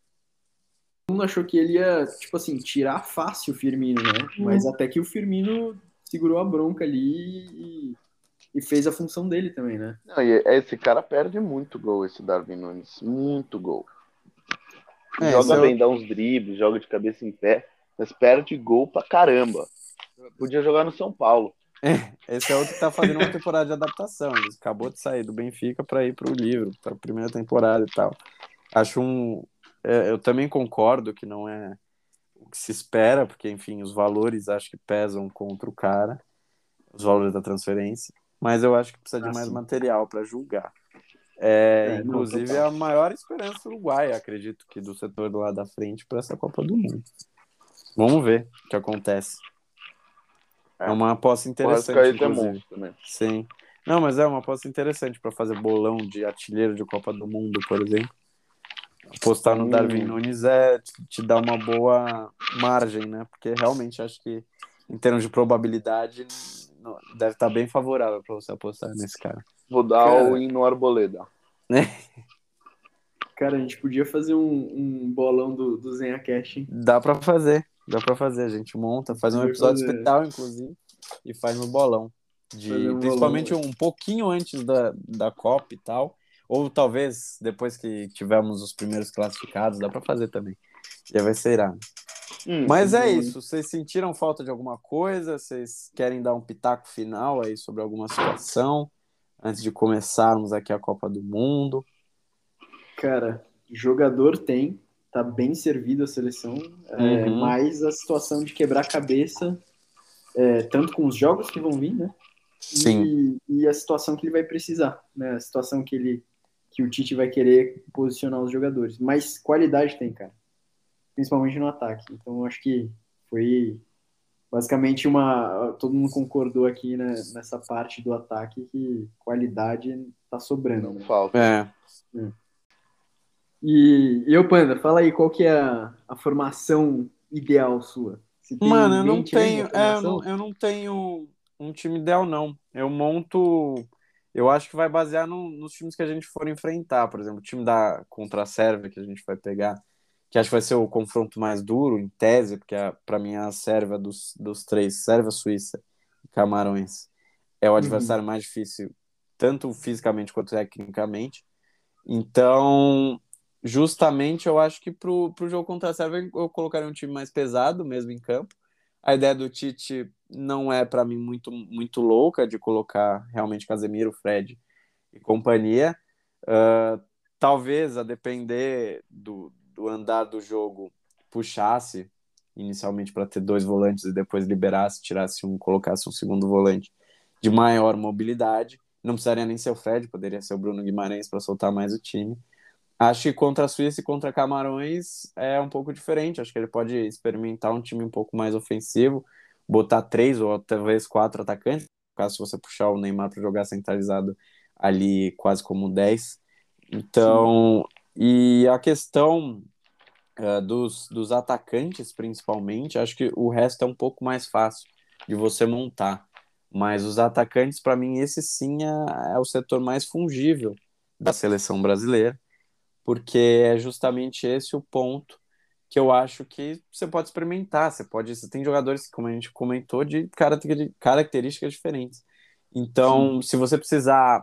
Todo mundo achou que ele ia, tipo assim, tirar fácil o Firmino, né? Mas até que o Firmino segurou a bronca ali e, e fez a função dele também, né? Não, e esse cara perde muito gol, esse Darwin Nunes. Muito gol. É, joga bem, eu... dá uns dribles, joga de cabeça em pé, mas perde gol pra caramba. Podia jogar no São Paulo. (laughs) É, esse é outro que tá fazendo uma temporada de adaptação. Ele acabou de sair do Benfica para ir para o livro, para a primeira temporada e tal. Acho um. É, eu também concordo que não é o que se espera, porque, enfim, os valores acho que pesam contra o cara, os valores da transferência. mas eu acho que precisa de Ah, mais material para julgar. É, É, inclusive, total. a maior esperança uruguaia, acredito que do setor do lado da frente para essa Copa do Mundo. Vamos ver o que acontece. É, É. uma aposta O interessante, Arrascaeta é inclusive. monstro, né? Sim. Não, mas é uma aposta interessante para fazer bolão de artilheiro de Copa do Mundo, por exemplo. Apostar no Hum. Darwin Nunes é te, dá uma boa margem, né? Porque realmente acho que, em termos de probabilidade, deve estar bem favorável para você apostar nesse cara. Vou dar Cara. all-in no Arboleda. Cara, a gente podia fazer um, um bolão do, do Zenha Cash, hein? Dá para fazer, dá para fazer. A gente monta, faz um episódio fazer. especial, inclusive, e faz no bolão. De, um principalmente bolão. um pouquinho antes da, da Copa e tal. Ou talvez depois que tivermos os primeiros classificados, dá para fazer também. Já vai ser irado. Hum, Mas é bom, isso. Vocês sentiram falta de alguma coisa? Vocês querem dar um pitaco final aí sobre alguma situação? Antes de começarmos aqui a Copa do Mundo. Cara, jogador tem, tá bem servido a seleção, é, Uhum. mas a situação de quebrar a cabeça, é, tanto com os jogos que vão vir, né? Sim. E, e a situação que ele vai precisar, né? A situação que ele que o Tite vai querer posicionar os jogadores. Mas qualidade tem, cara. Principalmente no ataque. Então acho que foi basicamente uma. Todo mundo concordou aqui né, nessa parte do ataque que qualidade tá sobrando. Não né? falta. É. E, e eu, Panda, fala aí qual que é a, a formação ideal sua? Mano, eu não tenho. é, eu, não, eu não tenho um time ideal, não. Eu monto. Eu acho que vai basear no- nos times que a gente for enfrentar. Por exemplo, o time da contra a Sérvia que a gente vai pegar, que acho que vai ser o confronto mais duro, em tese, porque a, pra mim a Sérvia dos, dos três, Sérvia, Suíça e Camarões, é o adversário mais difícil, tanto fisicamente quanto tecnicamente. Então, justamente eu acho que pro, pro jogo contra a Sérvia eu colocaria um time mais pesado mesmo em campo. A ideia do Tite não é para mim muito muito louca de colocar realmente Casemiro, Fred e companhia. Ah, talvez a depender do, do andar do jogo puxasse inicialmente para ter dois volantes e depois liberasse, tirasse um, colocasse um segundo volante de maior mobilidade. Não precisaria nem ser o Fred, poderia ser o Bruno Guimarães para soltar mais o time. Acho que contra a Suíça e contra Camarões é um pouco diferente. Acho que ele pode experimentar um time um pouco mais ofensivo, botar três ou talvez quatro atacantes, caso você puxar o Neymar para jogar centralizado ali quase como 10. Então, e a questão uh, dos, dos atacantes, principalmente, acho que o resto é um pouco mais fácil de você montar. Mas os atacantes, para mim, esse sim é, é o setor mais fungível da seleção brasileira porque é justamente esse o ponto que eu acho que você pode experimentar. Você pode, você tem jogadores, como a gente comentou, de características diferentes. Então, Sim. se você precisar,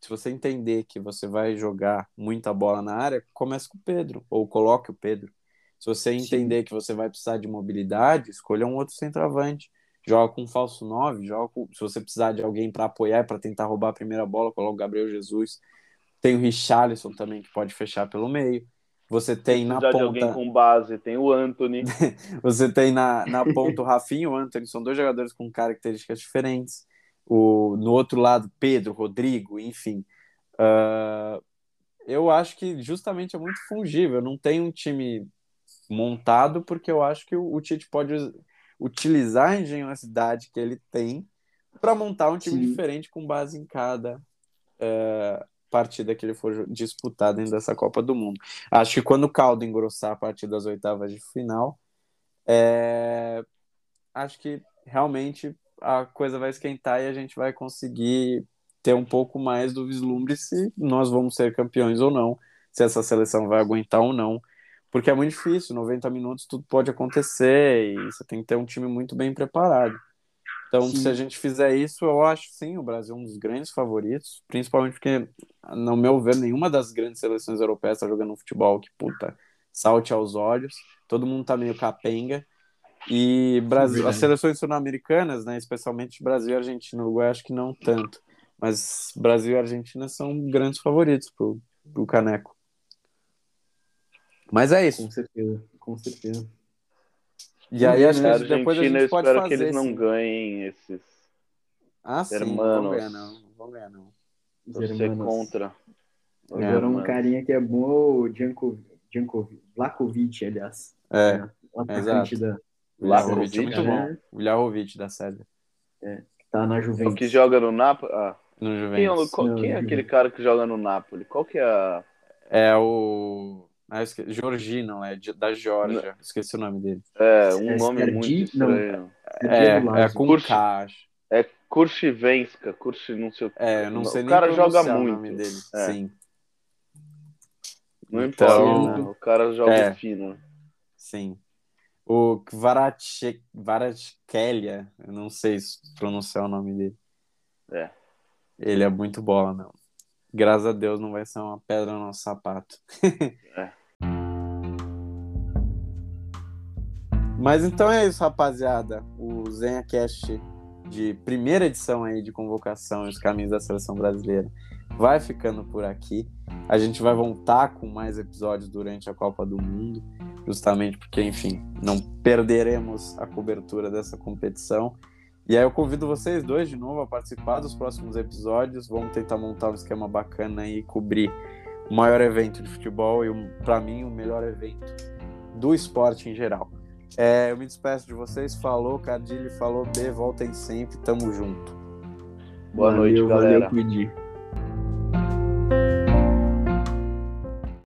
se você entender que você vai jogar muita bola na área, comece com o Pedro, ou coloque o Pedro. Se você entender Sim. que você vai precisar de mobilidade, escolha um outro centroavante. Joga com um falso 9, joga com, se você precisar de alguém para apoiar, para tentar roubar a primeira bola, coloca o Gabriel Jesus. Tem o Richarlison também, que pode fechar pelo meio. Você tem na ponta... de alguém com base, tem o Anthony. (laughs) você tem na, na ponta o Rafinha e o Anthony, são dois jogadores com características diferentes. O, no outro lado, Pedro, Rodrigo, enfim. Uh, eu acho que justamente é muito fungível. Não tem um time montado, porque eu acho que o, o Tite pode utilizar a engenhosidade que ele tem para montar um time Sim. diferente com base em cada uh, partida que ele for disputar dentro dessa Copa do Mundo. Acho que quando o caldo engrossar a partir das oitavas de final, é... acho que realmente a coisa vai esquentar e a gente vai conseguir ter um pouco mais do vislumbre se nós vamos ser campeões ou não, se essa seleção vai aguentar ou não, porque é muito difícil, 90 minutos tudo pode acontecer e você tem que ter um time muito bem preparado. Então, sim. se a gente fizer isso, eu acho sim o Brasil um dos grandes favoritos, principalmente porque, no meu ver, nenhuma das grandes seleções europeias está jogando um futebol que, puta, salte aos olhos, todo mundo tá meio capenga. E Brasil, as seleções sul-americanas, né, especialmente Brasil, Argentina, Uruguai, acho que não tanto. Mas Brasil e Argentina são grandes favoritos pro, pro Caneco. Mas é isso. Com certeza, com certeza. E aí, acho que a depois a gente eu pode espero fazer que eles não ganhem esses. Ah, sim, não Hermanos. vão ganhar não, não vão ganhar não. Torcer Hermanos. contra. Agora um carinha que é bom, o Janko, Janko, Vlakovic, aliás. É, o atacante da, Vlahovic é muito bom. O Vlahovic da Sérvia, que tá na O Juventus. que joga no Napoli. Ah, no quem é, o- Juventus. qual- Não, quem é Juventus. aquele cara que joga no Napoli? Qual que é a. É o... Ah, eu esque... Georgino, é de- da Geórgia. Esqueci o nome dele. É, um É nome muito não. estranho. É, é Lazio. com Curte. K, acho. É Kurchivenska, não sei o que. É, eu não O sei nem cara joga pronunciar muito. o nome dele. É. Sim, Não Então- importa, né? O cara joga É. fino. sim. O Kvaratskhelia, eu não sei se pronunciar o nome dele. É. Ele é muito bola, não. Graças a Deus não vai ser uma pedra no nosso sapato. É. Mas então é isso, rapaziada. O ZenhaCast de primeira edição aí de convocação e os caminhos da seleção brasileira vai ficando por aqui. A gente vai voltar com mais episódios durante a Copa do Mundo, justamente porque, enfim, não perderemos a cobertura dessa competição. E aí eu convido vocês dois de novo a participar dos próximos episódios. Vamos tentar montar um esquema bacana e cobrir o maior evento de futebol e, para mim, o melhor evento do esporte em geral. É, eu me despeço de vocês. Falou, Cadilho, falou, B. Voltem sempre. Tamo junto. Boa valeu, noite, galera. Valeu,